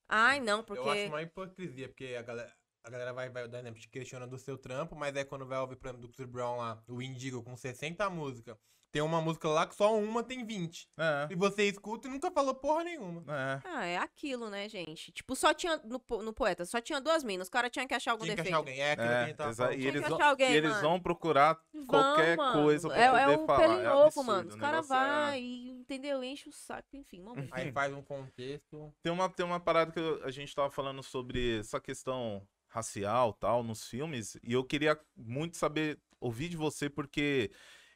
Ai, não, Eu acho porque. uma hipocrisia, porque a galera, a galera vai, vai dar exemplo, te questiona do seu trampo, mas aí quando vai ouvir, por exemplo, do Chris Brown lá, o Indigo com 60 músicas, tem uma música lá que só uma tem 20. É. E você escuta e nunca falou porra nenhuma. É. Ah, é aquilo, né, gente? Tipo, só tinha. No, no poeta, só tinha duas minas. Os caras tinham que achar algum Tinha que defeito. achar alguém. É aquilo que a É, gente tava falando. e Tinha eles, que vão, achar alguém, e eles vão procurar Vão, qualquer mano. coisa pra é, poder é um falar. pelo é novo, absurdo, mano. o Os caras é- vai, e, entendeu? Enche o saco, enfim, vamos. Aí faz um contexto. Tem uma, tem uma parada que eu- a gente tava falando sobre essa questão racial tal nos filmes e eu queria muito saber ouvir de você porque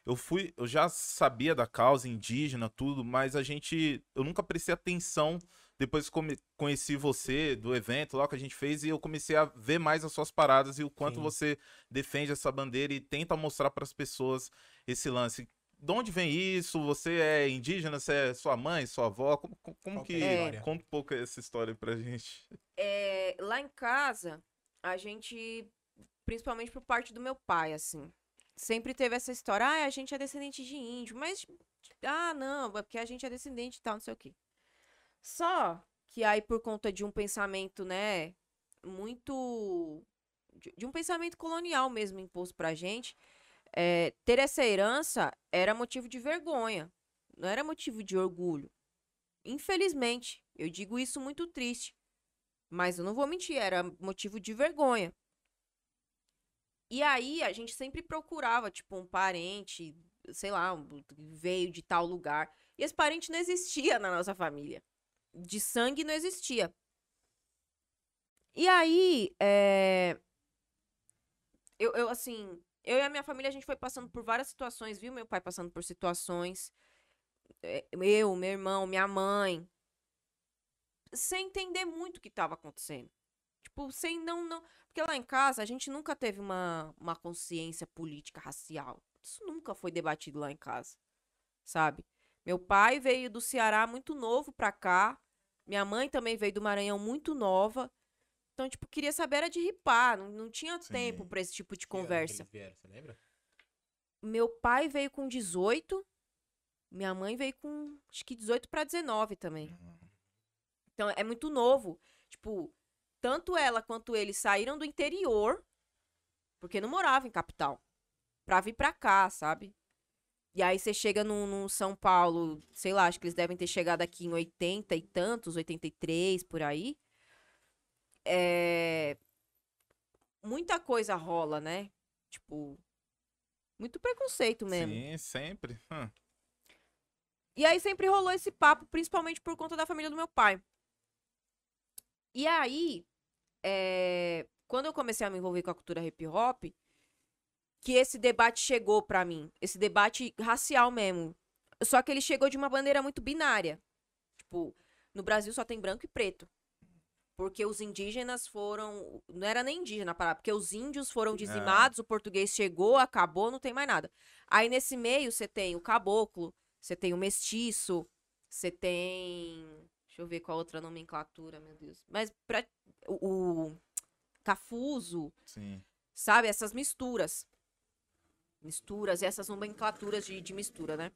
eu fui eu já sabia da causa indígena tudo mas a gente eu nunca prestei atenção depois que come- conheci você do evento lá que a gente fez e eu comecei a ver mais as suas paradas e o quanto Sim. você defende essa bandeira e tenta mostrar para as pessoas esse lance de onde vem isso? Você é indígena? Você é sua mãe, sua avó? Como, como- que. é? Conta um pouco essa história pra gente. É, lá em casa, a gente, principalmente por parte do meu pai, assim, sempre teve essa história, ah, a gente é descendente de índio, mas, ah, não, é porque a gente é descendente e tal, não sei o quê. Só que aí, por conta de um pensamento, né, muito. de, de um pensamento colonial mesmo imposto pra gente, é, ter essa herança era motivo de vergonha, não era motivo de orgulho. Infelizmente, eu digo isso muito triste. Mas eu não vou mentir, era motivo de vergonha. E aí a gente sempre procurava, tipo, um parente, sei lá, um- veio de tal lugar. E esse parente não existia na nossa família. De sangue não existia. E aí, é... eu, eu, assim, eu e a minha família, a gente foi passando por várias situações, viu? Meu pai passando por situações. É, Eu, meu irmão, minha mãe sem entender muito o que estava acontecendo. Tipo, sem não, não. Porque lá em casa a gente nunca teve uma, uma consciência política racial. Isso nunca foi debatido lá em casa. Sabe? Meu pai veio do Ceará muito novo pra cá. Minha mãe também veio do Maranhão muito nova. Então, tipo, queria saber era de ripar. Não, não tinha Sim. tempo pra esse tipo de Que que conversa. eles vieram, Você lembra? Meu pai veio com 18. Minha mãe veio com acho que 18 pra 19 também. Então é muito novo. Tipo, tanto ela quanto ele saíram do interior, porque não moravam em capital, pra vir pra cá, sabe? E aí você chega no, no São Paulo, sei lá, acho que eles devem ter chegado aqui em 80 e tantos, 83 por aí. É... Muita coisa rola, né? Tipo, muito preconceito mesmo. Sim, sempre. Hum. E aí sempre rolou esse papo, principalmente por conta da família do meu pai. E aí, é, quando eu comecei a me envolver com a cultura hip hop, que esse debate chegou pra mim, esse debate racial mesmo. Só que ele chegou de uma bandeira muito binária. Tipo, no Brasil só tem branco e preto. Porque os indígenas foram. Não era nem indígena a palavra, porque os índios foram dizimados, o português chegou, acabou, não tem mais nada. Aí nesse meio você tem o caboclo, você tem o mestiço, você tem. Deixa eu ver qual outra nomenclatura, meu Deus. Mas pra, o, o cafuso, Sim. sabe? Essas misturas. Misturas, essas nomenclaturas de, de mistura, né?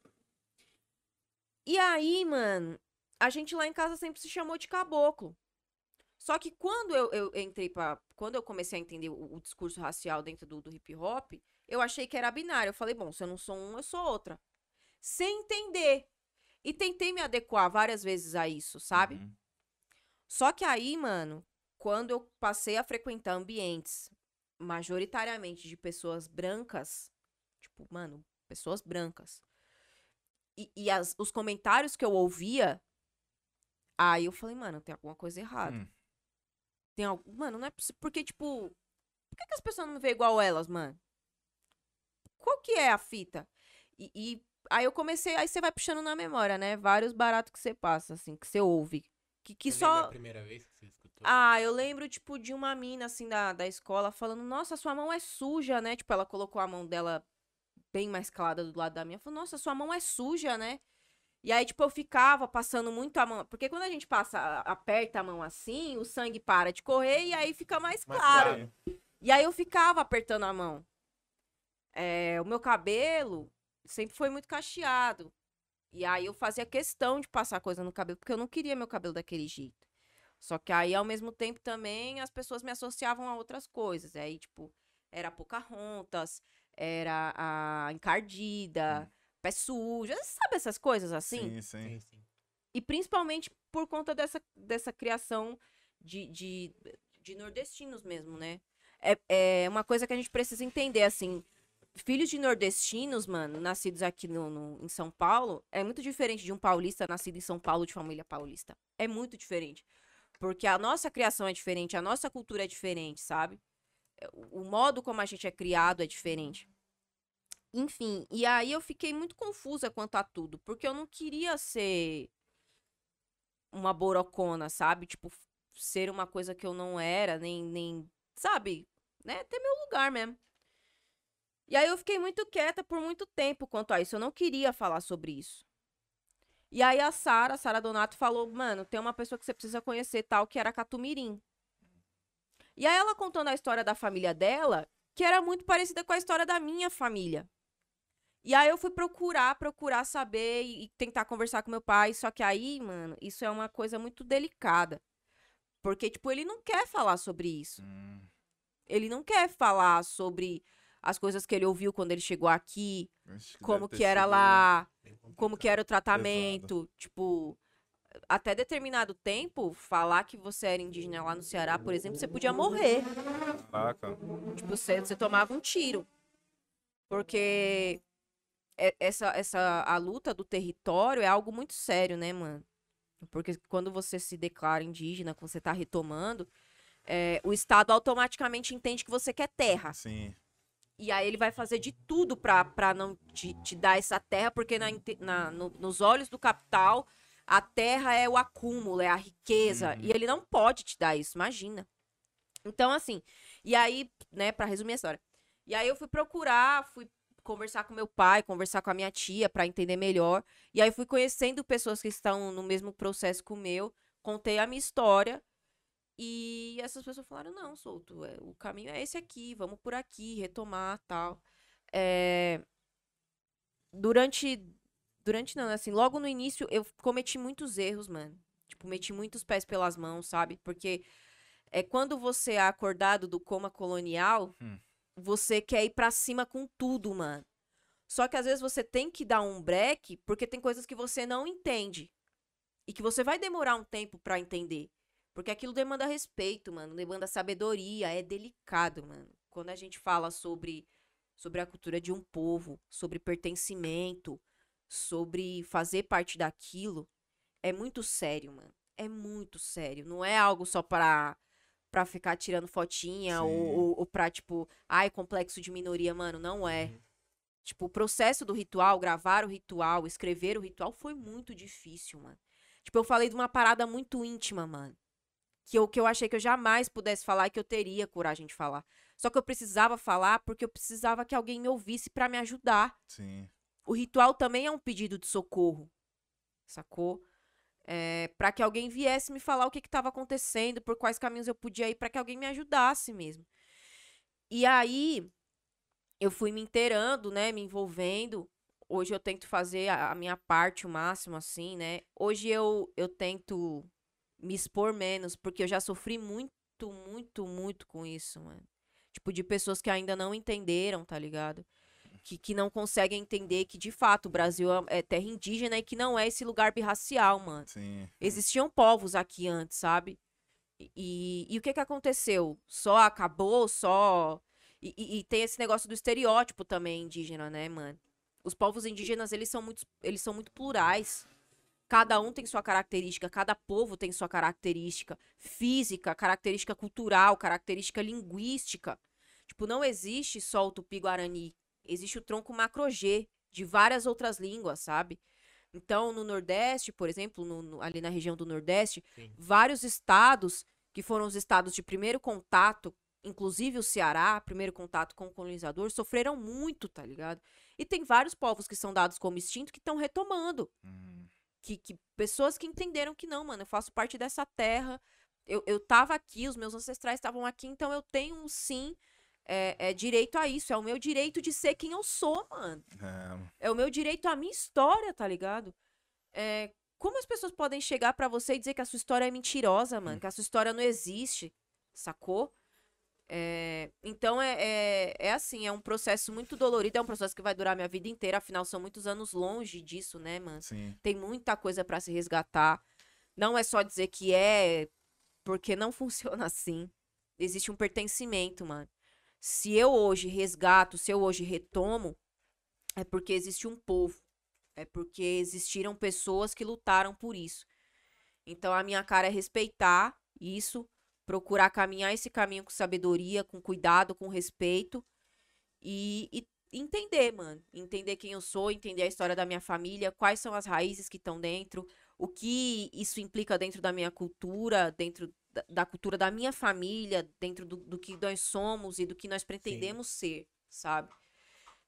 E aí, mano, a gente lá em casa sempre se chamou de caboclo. Só que quando eu, eu entrei pra. Quando eu comecei a entender o, o discurso racial dentro do, do hip hop, eu achei que era binário. Eu falei, bom, se eu não sou um, eu sou outra. Sem entender. E tentei me adequar várias vezes a isso, sabe? Uhum. Só que aí, mano, quando eu passei a frequentar ambientes majoritariamente de pessoas brancas, tipo, mano, pessoas brancas, e, e as- os comentários que eu ouvia, aí eu falei, mano, tem alguma coisa errada. Hum. Tem algo. Mano, não é possível. Porque, tipo. Por que, que as pessoas não me veem igual elas, mano? Qual que é a fita? E, e aí eu comecei. Aí você vai puxando na memória, né? Vários baratos que você passa, assim, que você ouve. Que, que Você só. a primeira vez que você escutou? Ah, eu lembro, tipo, de uma mina, assim, da, da escola falando: Nossa, sua mão é suja, né? Tipo, ela colocou a mão dela bem mais calada do lado da minha. Falou: Nossa, sua mão é suja, né? E aí, tipo, eu ficava passando muito a mão. Porque quando a gente passa, aperta a mão assim, o sangue para de correr e aí fica mais Mais claro. claro. E aí eu ficava apertando a mão. É, o meu cabelo sempre foi muito cacheado. E aí eu fazia questão de passar coisa no cabelo, porque eu não queria meu cabelo daquele jeito. Só que aí, ao mesmo tempo, também as pessoas me associavam a outras coisas. Aí, tipo, era a Pocahontas, era a encardida, pé sujo. Sabe essas coisas assim? Sim, sim. Sim, sim. E principalmente por conta dessa, dessa criação de, de, de nordestinos mesmo, né? É, é uma coisa que a gente precisa entender, assim. Filhos de nordestinos, mano, nascidos aqui no, no- em São Paulo, é muito diferente de um paulista nascido em São Paulo de família paulista. É muito diferente. Porque a nossa criação é diferente, a nossa cultura é diferente, sabe? É, O modo como a gente é criado é diferente. Enfim, e aí eu fiquei muito confusa quanto a tudo, porque eu não queria ser uma borocona, sabe? Tipo, ser uma coisa que eu não era, nem, nem, sabe? Né? Ter meu lugar mesmo. E aí eu fiquei muito quieta por muito tempo quanto a isso. Eu não queria falar sobre isso. E aí a Sara, Sara Donato, falou, mano, tem uma pessoa que você precisa conhecer, tal, que era Catumirim. E aí ela contando a história da família dela, que era muito parecida com a história da minha família. E aí eu fui procurar, procurar saber e, e tentar conversar com meu pai. Só que aí, mano, isso é uma coisa muito delicada. Porque, tipo, ele não quer falar sobre isso. Hum, Ele não quer falar sobre as coisas que ele ouviu quando ele chegou aqui, como que era lá, como que era o tratamento. Tipo, até determinado tempo, falar que você era indígena lá no Ceará, por exemplo, você podia morrer. Caraca. Tipo, você, você tomava um tiro. Porque é- essa, essa, a luta do território é algo muito sério, né, mano? Porque quando você se declara indígena, quando você tá retomando, é, o Estado automaticamente entende que você quer terra. Sim. E aí ele vai fazer de tudo pra não te, te dar essa terra, porque na, na- no- nos olhos do capital, a terra é o acúmulo, é a riqueza. Uhum. E ele não pode te dar isso, imagina. Então, assim, e aí, né, pra resumir a história. E aí eu fui procurar, fui conversar com meu pai, conversar com a minha tia pra entender melhor. E aí fui conhecendo pessoas que estão no mesmo processo que o meu, contei a minha história. E essas pessoas falaram, não, Souto, é, o caminho é esse aqui, vamos por aqui, retomar, tal. É, durante, durante não, assim, logo no início eu cometi muitos erros, mano. Tipo, meti muitos pés pelas mãos, sabe? Porque é quando você é acordado do coma colonial, Hum. você quer ir pra cima com tudo, mano. Só que às vezes você tem que dar um break, porque tem coisas que você não entende. E que você vai demorar um tempo pra entender. Porque aquilo demanda respeito, mano. Demanda sabedoria. É delicado, mano. Quando a gente fala sobre, sobre a cultura de um povo, sobre pertencimento, sobre fazer parte daquilo, é muito sério, mano. É muito sério. Não é algo só pra, pra ficar tirando fotinha ou, ou, ou pra, tipo, ai, complexo de minoria, mano. Não é. Uhum. Tipo, o processo do ritual, gravar o ritual, escrever o ritual foi muito difícil, mano. Tipo, eu falei de uma parada muito íntima, mano. Que eu, que eu achei que eu jamais pudesse falar e que eu teria coragem de falar. Só que eu precisava falar porque eu precisava que alguém me ouvisse pra me ajudar. Sim. O ritual também é um pedido de socorro. Sacou? É, para que alguém viesse me falar o que estava acontecendo, por quais caminhos eu podia ir, pra que alguém me ajudasse mesmo. E aí, eu fui me inteirando, né? Me envolvendo. Hoje eu tento fazer a, a minha parte o máximo, assim, né? Hoje eu, eu tento me expor menos, porque eu já sofri muito, muito, muito com isso, mano. Tipo, de pessoas que ainda não entenderam, tá ligado? que, que não conseguem entender que, de fato, o Brasil é é terra indígena e que não é esse lugar birracial, mano. Sim. Existiam povos aqui antes, sabe? E, e, e o que que aconteceu? Só acabou, só. E, e- e tem esse negócio do estereótipo também indígena, né, mano? Os povos indígenas, eles são muito, eles são muito plurais. Cada um tem sua característica, cada povo tem sua característica física, característica cultural, característica linguística. Tipo, não existe só o tupi-guarani. Existe o tronco macro-G de várias outras línguas, sabe? Então, no Nordeste, por exemplo, no- no- ali na região do Nordeste, Sim. vários estados, que foram os estados de primeiro contato, inclusive o Ceará, primeiro contato com o colonizador, sofreram muito, tá ligado? E tem vários povos que são dados como extinto que estão retomando. Hum, Que, que pessoas que entenderam que não, mano, eu faço parte dessa terra, eu, eu tava aqui, os meus ancestrais estavam aqui, então eu tenho sim é, é, direito a isso. É o meu direito de ser quem eu sou, mano. é, É o meu direito à minha história, tá ligado? É, como as pessoas podem chegar pra você e dizer que a sua história é mentirosa, mano? Que a sua história não existe, sacou? É, então é, é, é assim, é um processo muito dolorido, é um processo que vai durar minha vida inteira, afinal são muitos anos longe disso, né, mano? sim. Tem muita coisa pra se resgatar. Não é só dizer que é, porque não [LAUGHS] funciona assim. Existe um pertencimento, mano. Se eu hoje resgato, se eu hoje retomo, é porque existe um povo. É porque existiram pessoas que lutaram por isso. Então a minha cara é respeitar isso, procurar caminhar esse caminho com sabedoria, com cuidado, com respeito e, e entender, mano. Entender quem eu sou, entender a história da minha família, quais são as raízes que estão dentro, o que isso implica dentro da minha cultura, dentro da, da cultura da minha família, dentro do, do que nós somos e do que nós pretendemos ser, sabe?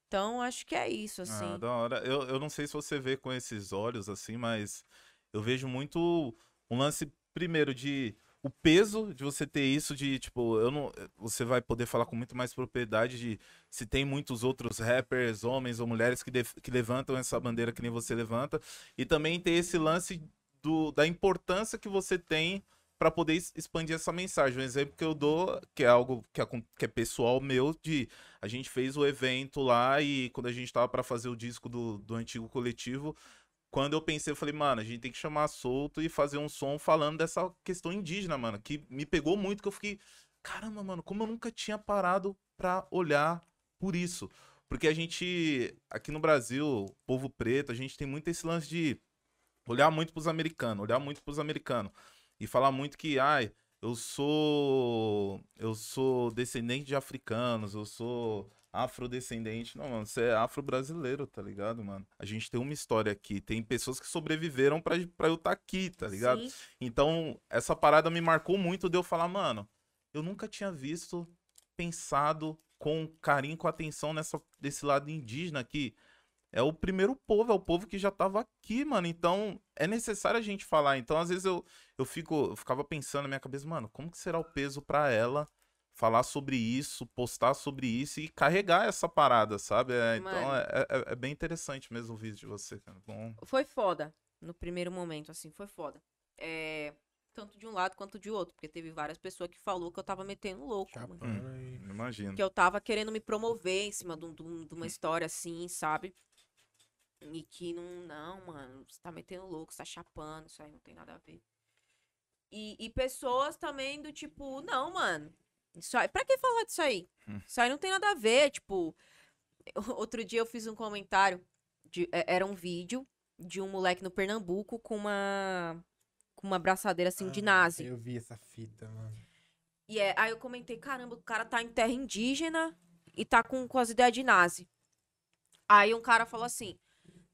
Então, acho que é isso, assim. Ah, da hora. Eu, eu não sei se você vê com esses olhos assim, mas eu vejo muito um lance, primeiro, de o peso de você ter isso, de tipo, eu não. Você vai poder falar com muito mais propriedade de se tem muitos outros rappers, homens ou mulheres que, que levantam essa bandeira que nem você levanta. E também ter esse lance do, da importância que você tem para poder expandir essa mensagem. Um exemplo que eu dou, que é algo que é, que é pessoal meu, de a gente fez o evento lá e quando a gente tava para fazer o disco do, do antigo coletivo, quando eu pensei, eu falei, mano, a gente tem que chamar Solto e fazer um som falando dessa questão indígena, mano, que me pegou muito, que eu fiquei, caramba, mano, como eu nunca tinha parado pra olhar por isso. Porque a gente, aqui no Brasil, povo preto, a gente tem muito esse lance de olhar muito pros americanos, olhar muito pros americanos e falar muito que, ai, eu sou eu sou descendente de africanos, eu sou afrodescendente. Não, mano, você é afro-brasileiro, tá ligado, mano? A gente tem uma história aqui, tem pessoas que sobreviveram pra, pra eu estar aqui, tá ligado? Sim. Então, essa parada me marcou muito de eu falar, mano, eu nunca tinha visto, pensado com carinho, com atenção nessa, desse lado indígena aqui. É o primeiro povo, é o povo que já tava aqui, mano. Então, é necessário a gente falar. Então, às vezes eu, eu fico, eu ficava pensando na minha cabeça, mano, como que será o peso pra ela falar sobre isso, postar sobre isso e carregar essa parada, sabe? É, então, Mano. é, é- é bem interessante mesmo o vídeo de você, cara. Bom, Foi foda. No primeiro momento, assim, foi foda. É, tanto de um lado quanto de outro. Porque teve várias pessoas que falou que eu tava metendo louco, e... imagino. Que eu tava querendo me promover em cima de, de um- de uma história assim, sabe? E que não, não, mano, você tá metendo louco, você tá chapando, isso aí não tem nada a ver. E, e pessoas também do tipo, não, mano, isso aí, pra que falar disso aí? Hum. Isso aí não tem nada a ver, tipo. [LAUGHS] Outro dia eu fiz um comentário, de- é- era um vídeo de um moleque no Pernambuco com uma, com uma braçadeira assim de Ah, nazi. Eu vi essa fita, mano. E é, aí eu comentei, caramba, o cara tá em terra indígena e tá com, com as ideias de nazi. Aí um cara falou assim,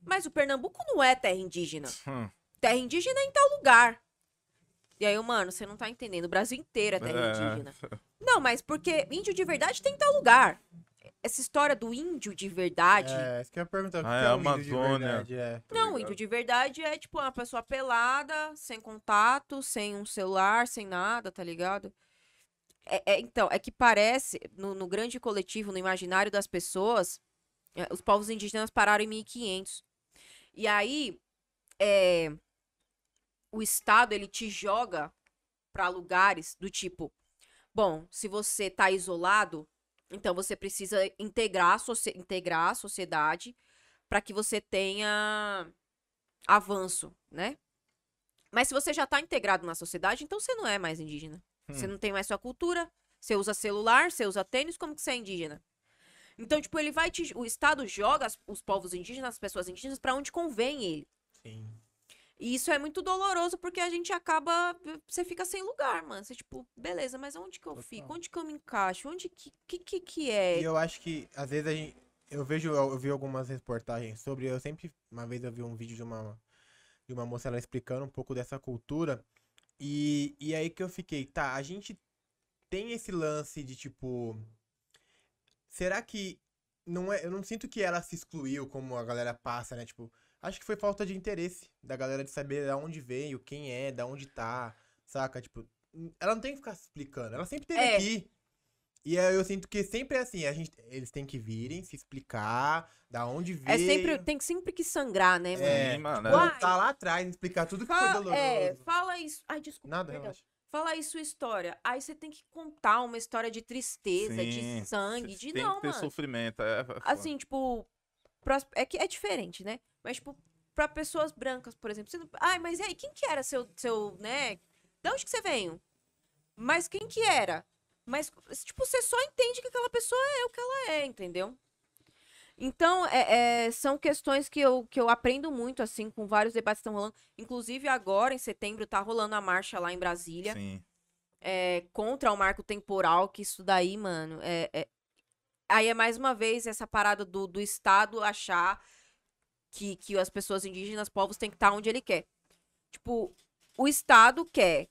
mas o Pernambuco não é terra indígena. Hum, Terra indígena é em tal lugar. E aí eu, mano, você não tá entendendo, o Brasil inteiro é terra É. indígena. [LAUGHS] Não, mas porque índio de verdade tem em tal lugar. Essa história do índio de verdade... É, isso que eu ia perguntar. o Ah, é é índio de Amazônia. verdade, é. Não, ligado? índio de verdade é tipo uma pessoa pelada, sem contato, sem um celular, sem nada, tá ligado? É, é- então, é que parece, no, no grande coletivo, no imaginário das pessoas, é, os povos indígenas pararam em 1500. E aí, é, o Estado, ele te joga pra lugares do tipo, bom, se você tá isolado, Então você precisa integrar a, socie- integrar a sociedade para que você tenha avanço, né? Mas se você já está integrado na sociedade, então você não é mais indígena. Você Hum. não tem mais sua cultura, você usa celular, você usa tênis, como que você é indígena? Então, tipo, ele vai te, o Estado joga os povos indígenas, as pessoas indígenas, para onde convém ele. Sim. E isso é muito doloroso porque a gente acaba. Você fica sem lugar, mano. Você, tipo, beleza, mas onde que eu Total. fico? Onde que eu me encaixo? Onde que que, que, que é? E eu acho que, às vezes, a gente. Eu vejo, eu vi algumas reportagens sobre. Eu sempre. Uma vez eu vi um vídeo de uma, de uma moça ela explicando um pouco dessa cultura. E, e aí que eu fiquei, tá, a gente tem esse lance de tipo. Será que. Não é, eu não sinto que ela se excluiu como a galera passa, né? Tipo, acho que foi falta de interesse da galera de saber de onde veio, quem é, da onde tá, saca? Tipo, ela não tem que ficar se explicando. Ela sempre teve É. aqui. E aí eu sinto que sempre é assim, a gente, eles têm que virem, se explicar, da onde veio. É sempre, tem que sempre que sangrar, né, mano? É, mano. É- Voltar lá atrás, explicar tudo que foi Fala, doloroso. é, fala isso. Ai, desculpa. Nada, perdão. relaxa. Fala aí sua história. Aí você tem que contar uma história de tristeza, Sim, de sangue, de tem não, que ter mano. sofrimento. É, é. Assim, tipo, pras- é que é diferente, né? Mas, tipo, pra pessoas brancas, por exemplo. Você não... Ai, mas e aí, quem que era seu, seu, né? De onde que você veio? Mas quem que era? Mas, tipo, você só entende que aquela pessoa é o que ela é, entendeu? Então, é, é, são questões que eu, que eu aprendo muito, assim, com vários debates que estão rolando. Inclusive, agora, em setembro, tá rolando a marcha lá em Brasília Sim. é, contra o marco temporal, que isso daí, mano, é, é- Aí é mais uma vez essa parada do, do Estado achar que, que as pessoas indígenas, povos, têm que estar onde ele quer. Tipo, o Estado quer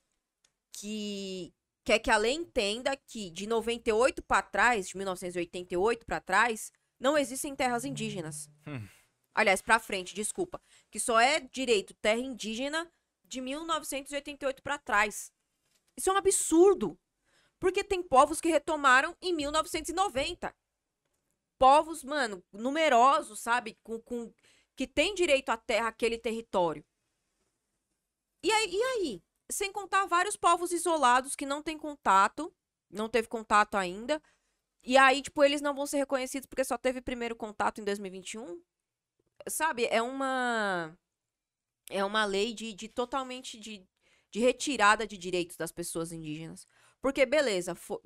que quer que a lei entenda que de 98 para trás, de 1988 para trás, não existem terras indígenas. Hum. Aliás, para frente, desculpa, que só é direito terra indígena de 1988 para trás. Isso é um absurdo. Porque tem povos que retomaram em 1990. Povos, mano, numerosos, sabe? Com, com, que tem direito à terra, aquele território. E aí, e aí? Sem contar vários povos isolados que não têm contato, não teve contato ainda. E aí, tipo, eles não vão ser reconhecidos porque só teve primeiro contato em 2021. Sabe? É uma. É uma lei de, de totalmente de, de retirada de direitos das pessoas indígenas. Porque, beleza, fo...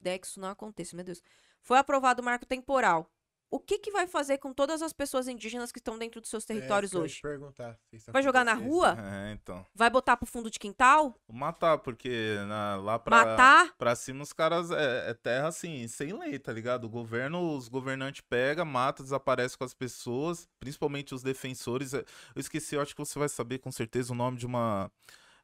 né, que isso não aconteça, meu Deus. Foi aprovado o marco temporal. O que, que vai fazer com todas as pessoas indígenas que estão dentro dos seus territórios É, eu ia hoje? te perguntar, Vai jogar na rua? É, então. Vai botar pro fundo de quintal? Matar, porque na- lá pra, Matar? pra cima os caras é, é terra assim, sem lei, tá ligado? O governo, os governantes pega, mata, desaparece com as pessoas, principalmente os defensores. É, Eu esqueci, eu acho que você vai saber com certeza o nome de uma.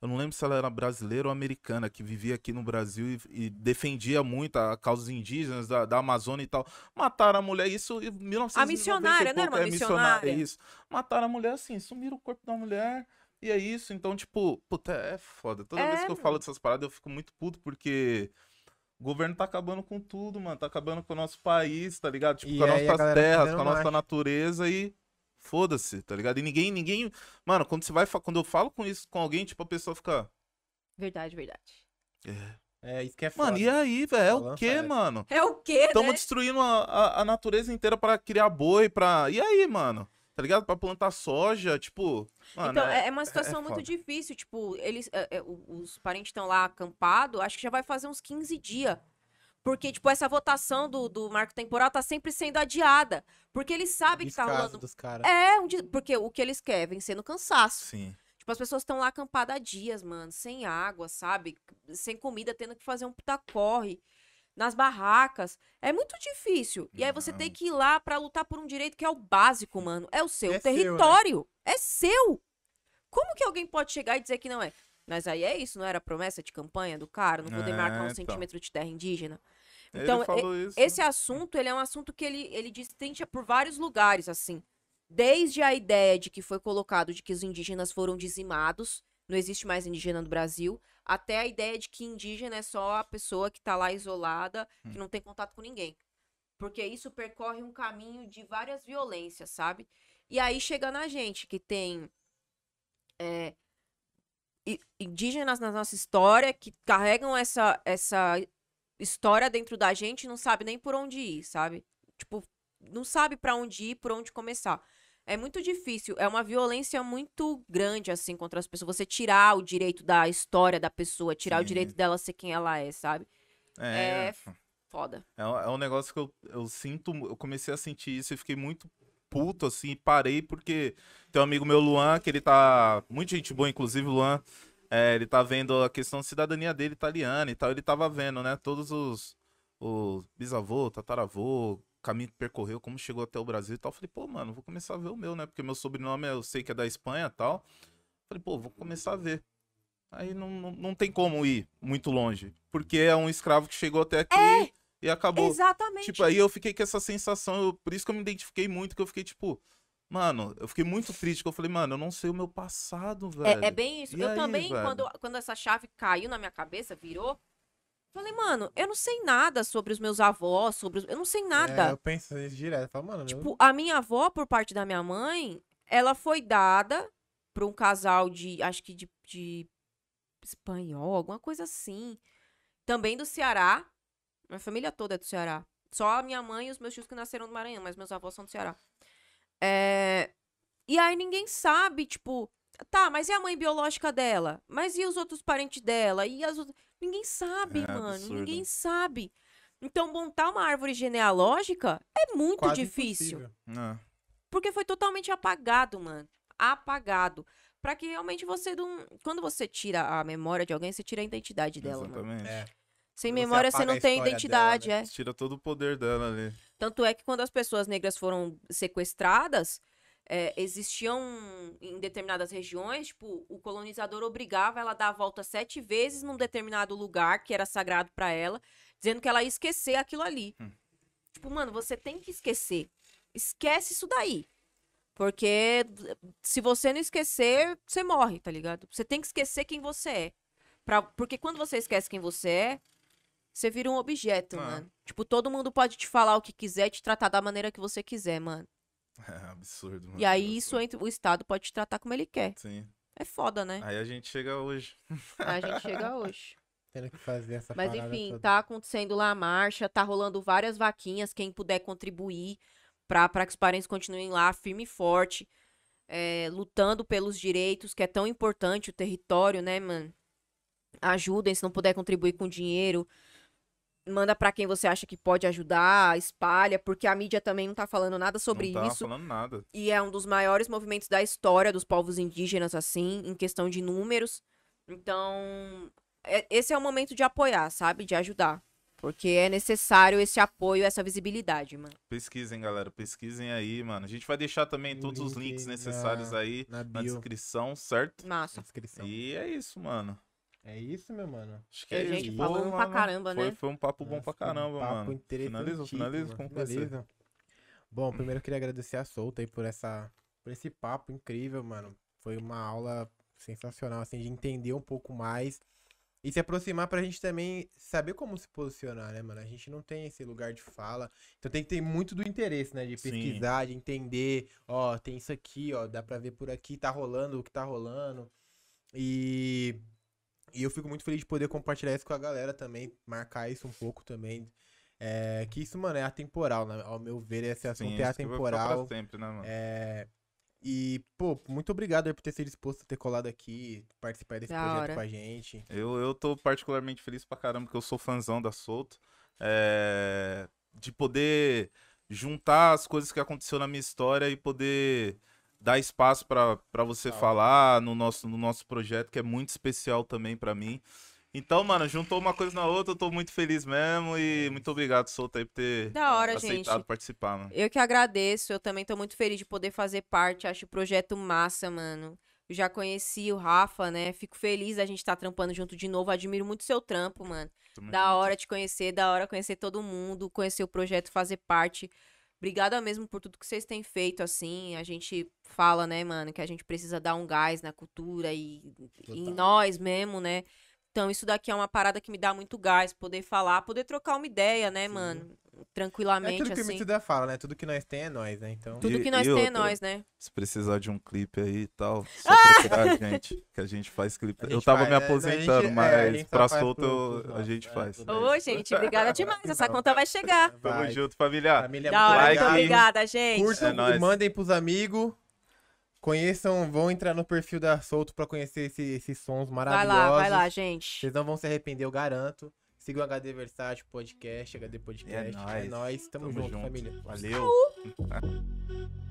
Eu não lembro se ela era brasileira ou americana, que vivia aqui no Brasil e, e defendia muito a causas indígenas da, da Amazônia e tal. Mataram a mulher, isso em 1990 A missionária, não era uma é, missionária? É isso. Mataram a mulher assim, sumiram o corpo da mulher. E é isso, então, tipo, puta, é foda. Toda É, vez que eu falo dessas paradas, eu fico muito puto, porque o governo tá acabando com tudo, mano. Tá acabando com o nosso país, tá ligado? Tipo, E com as nossas terras, com a nossa natureza e foda-se, tá ligado? E ninguém, ninguém. Mano, quando você vai. fa- Quando eu falo com isso com alguém, tipo, a pessoa fica. Verdade, verdade. É. É, isso que é foda. Mano, e aí, velho? É o quê, essa. mano? É o quê, Estamos né? destruindo a, a, a natureza inteira pra criar boi, pra. E aí, mano? Tá ligado? Pra plantar soja, tipo. Mano, então, é, é uma situação muito foda. difícil. Tipo, eles, é, é, os parentes estão lá acampados, acho que já vai fazer uns 15 dias. Porque, tipo, essa votação do, do marco temporal tá sempre sendo adiada. Porque eles sabem que tá Descaso rolando. dos caras. É, um porque o que eles querem, no cansaço. Sim. Tipo, as pessoas estão lá acampadas há dias, mano, sem água, sabe? Sem comida, tendo que fazer um puta corre nas barracas. É muito difícil. E aí você tem que ir lá pra lutar por um direito que é o básico, mano. É o seu É seu, né? território. É seu. Como que alguém pode chegar e dizer que não é? Mas aí é isso, não era promessa de campanha do cara? Não vou É, demarcar um então. centímetro de terra indígena. Então. Esse assunto, ele é um assunto que ele, ele distingue por vários lugares, assim. Desde a ideia de que foi colocado de que os indígenas foram dizimados, não existe mais indígena no Brasil, até a ideia de que indígena é só a pessoa que tá lá isolada, que não tem contato com ninguém. Porque isso percorre um caminho de várias violências, sabe? E aí chega na gente, que tem é, indígenas na nossa história, que carregam essa, essa história dentro da gente e não sabe nem por onde ir, sabe? Tipo, não sabe pra onde ir, por onde começar. É muito difícil, é uma violência muito grande, assim, contra as pessoas. Você tirar o direito da história da pessoa, tirar o Sim. direito dela ser quem ela é, sabe? É, É Foda. é, um- é um negócio que eu, eu sinto, eu comecei a sentir isso e fiquei muito puto, assim, e parei porque tem um amigo meu, Luan, que ele tá, muita gente boa, inclusive o Luan, é, ele tá vendo a questão de cidadania dele italiana e tal, ele tava vendo, né, todos os, os bisavô, tataravô, caminho que percorreu, como chegou até o Brasil e tal, eu falei, pô, mano, vou começar a ver o meu, né, porque meu sobrenome eu sei que é da Espanha e tal, falei, pô, vou começar a ver. Aí não, não, não tem como ir muito longe, porque é um escravo que chegou até aqui e acabou. Exatamente. Tipo, aí eu fiquei com essa sensação, eu- por isso que eu me identifiquei muito, que eu fiquei tipo, mano, eu fiquei muito triste, eu falei, mano, eu não sei o meu passado, velho. É, é bem isso. E eu aí, também, velho? quando, quando essa chave caiu na minha cabeça, virou, falei, mano, eu não sei nada sobre os meus avós, sobre os... Eu não sei É, nada. eu penso nisso direto. Falo, mano, eu- Tipo, a minha avó, por parte da minha mãe, ela foi dada pra um casal de, acho que de, de espanhol, alguma coisa assim. Também do Ceará. Minha família toda é do Ceará. Só a minha mãe e os meus tios que nasceram no Maranhão, mas meus avós são do Ceará. É, E aí ninguém sabe, tipo, tá, mas e a mãe biológica dela? Mas e os outros parentes dela? E as outras... Ninguém sabe, É mano. absurdo. Ninguém sabe. Então, montar uma árvore genealógica é muito quase difícil. É. Porque foi totalmente apagado, mano. Apagado. Pra que realmente você não. Quando você tira a memória de alguém, você tira a identidade dela, mano. Exatamente. É. Sem Você memória, você não tem identidade, dela, é. Tira todo o poder dela ali. Tanto é que quando as pessoas negras foram sequestradas, é, existiam em determinadas regiões, tipo, o colonizador obrigava ela a dar a volta sete vezes num determinado lugar que era sagrado pra ela, dizendo que ela ia esquecer aquilo ali. Hum. Tipo, mano, você tem que esquecer. Esquece isso daí. Porque se você não esquecer, você morre, tá ligado? Você tem que esquecer quem você é. Pra, porque quando você esquece quem você é, você vira um objeto, Ah. mano. Tipo, todo mundo pode te falar o que quiser, te tratar da maneira que você quiser, mano. [LAUGHS] É absurdo, mano. E aí, É isso entra, o Estado pode te tratar como ele quer. Sim. É foda, né? Aí a gente chega hoje. A gente chega [LAUGHS] hoje. Tendo que fazer essa Mas enfim, toda. tá acontecendo lá a marcha, tá rolando várias vaquinhas, quem puder contribuir pra, pra que os parentes continuem lá firme e forte, é, lutando pelos direitos, que é tão importante o território, né, mano? Ajudem, se não puder contribuir com dinheiro, manda pra quem você acha que pode ajudar, espalha, porque a mídia também não tá falando nada sobre não tá isso. falando nada. E é um dos maiores movimentos da história dos povos indígenas, assim, em questão de números. Então, é- esse é o momento de apoiar, sabe? De ajudar. Porque é necessário esse apoio, essa visibilidade, mano. Pesquisem, galera. Pesquisem aí, mano. A gente vai deixar também O todos os link links na- necessários aí na na descrição, certo? Massa. Descrição. E é isso, mano. É isso, meu mano. Acho que É gente isso. falando pra caramba, foi, né? Foi um papo bom Nossa, pra foi um caramba, papo mano. Finaliza, finaliza com você. Bom, primeiro eu queria agradecer a Solta aí por essa por esse papo incrível, mano. Foi uma aula sensacional assim de entender um pouco mais e se aproximar pra gente também saber como se posicionar, né, mano? A gente não tem esse lugar de fala. Então tem que ter muito do interesse, né, de Sim. pesquisar, de entender, ó, tem isso aqui, ó, dá pra ver por aqui, tá rolando o que tá rolando. E e eu fico muito feliz de poder compartilhar isso com a galera também, marcar isso um pouco também. É, que isso, mano, é atemporal, né? Ao meu ver, esse assunto Sim, é atemporal. sempre, né, mano? É, e, pô, muito obrigado por ter se disposto a ter colado aqui, participar desse Da projeto hora. com a gente. Eu, eu tô particularmente feliz pra caramba, porque eu sou fãzão da Solto. É, de poder juntar as coisas que aconteceu na minha história e poder dar espaço pra pra você hora. falar no nosso, no nosso projeto, que é muito especial também pra mim. Então, mano, juntou uma coisa na outra, eu tô muito feliz mesmo e muito obrigado, Solto, aí, por ter Da hora, aceitado gente. participar, mano. Eu que agradeço, eu também tô muito feliz de poder fazer parte, acho o projeto massa, mano. Eu já conheci o Rafa, né? Fico feliz da gente estar trampando junto de novo. Admiro muito seu trampo, mano. Tamo Da hora te conhecer, da hora conhecer todo mundo, conhecer o projeto, fazer parte. Obrigada mesmo por tudo que vocês têm feito, assim. A gente fala, né, mano, que a gente precisa dar um gás na cultura e, e em nós mesmo, né? Então, isso daqui é uma parada que me dá muito gás, poder falar, poder trocar uma ideia, né, Sim. mano? É Tranquilamente, tudo que o assim. Emicida fala, né? Tudo que nós tem é nós, né? Então. Tudo E- que nós e tem é outra? nós, né? Se precisar de um clipe aí e tal, só procurar a gente, que a gente faz clipe. A Eu gente tava faz, me né? Aposentando, gente- é, mas gente só pra solto a gente é, faz. tudo Ô, gente, obrigada [LAUGHS] demais. Essa conta vai chegar. Tamo Vai. junto, família. Família, Da muito hora, like. muito obrigada, gente. Curtam, É nóis. mandem pros amigos. Conheçam, vão entrar no perfil da Solto pra conhecer esse- esses sons Vai maravilhosos. lá, vai lá, gente. Vocês não vão se arrepender, eu garanto. Sigam o HD Versátil Podcast, HD Podcast. É É nóis. nóis. Tamo, Tamo junto, junto. família. Valeu. [LAUGHS]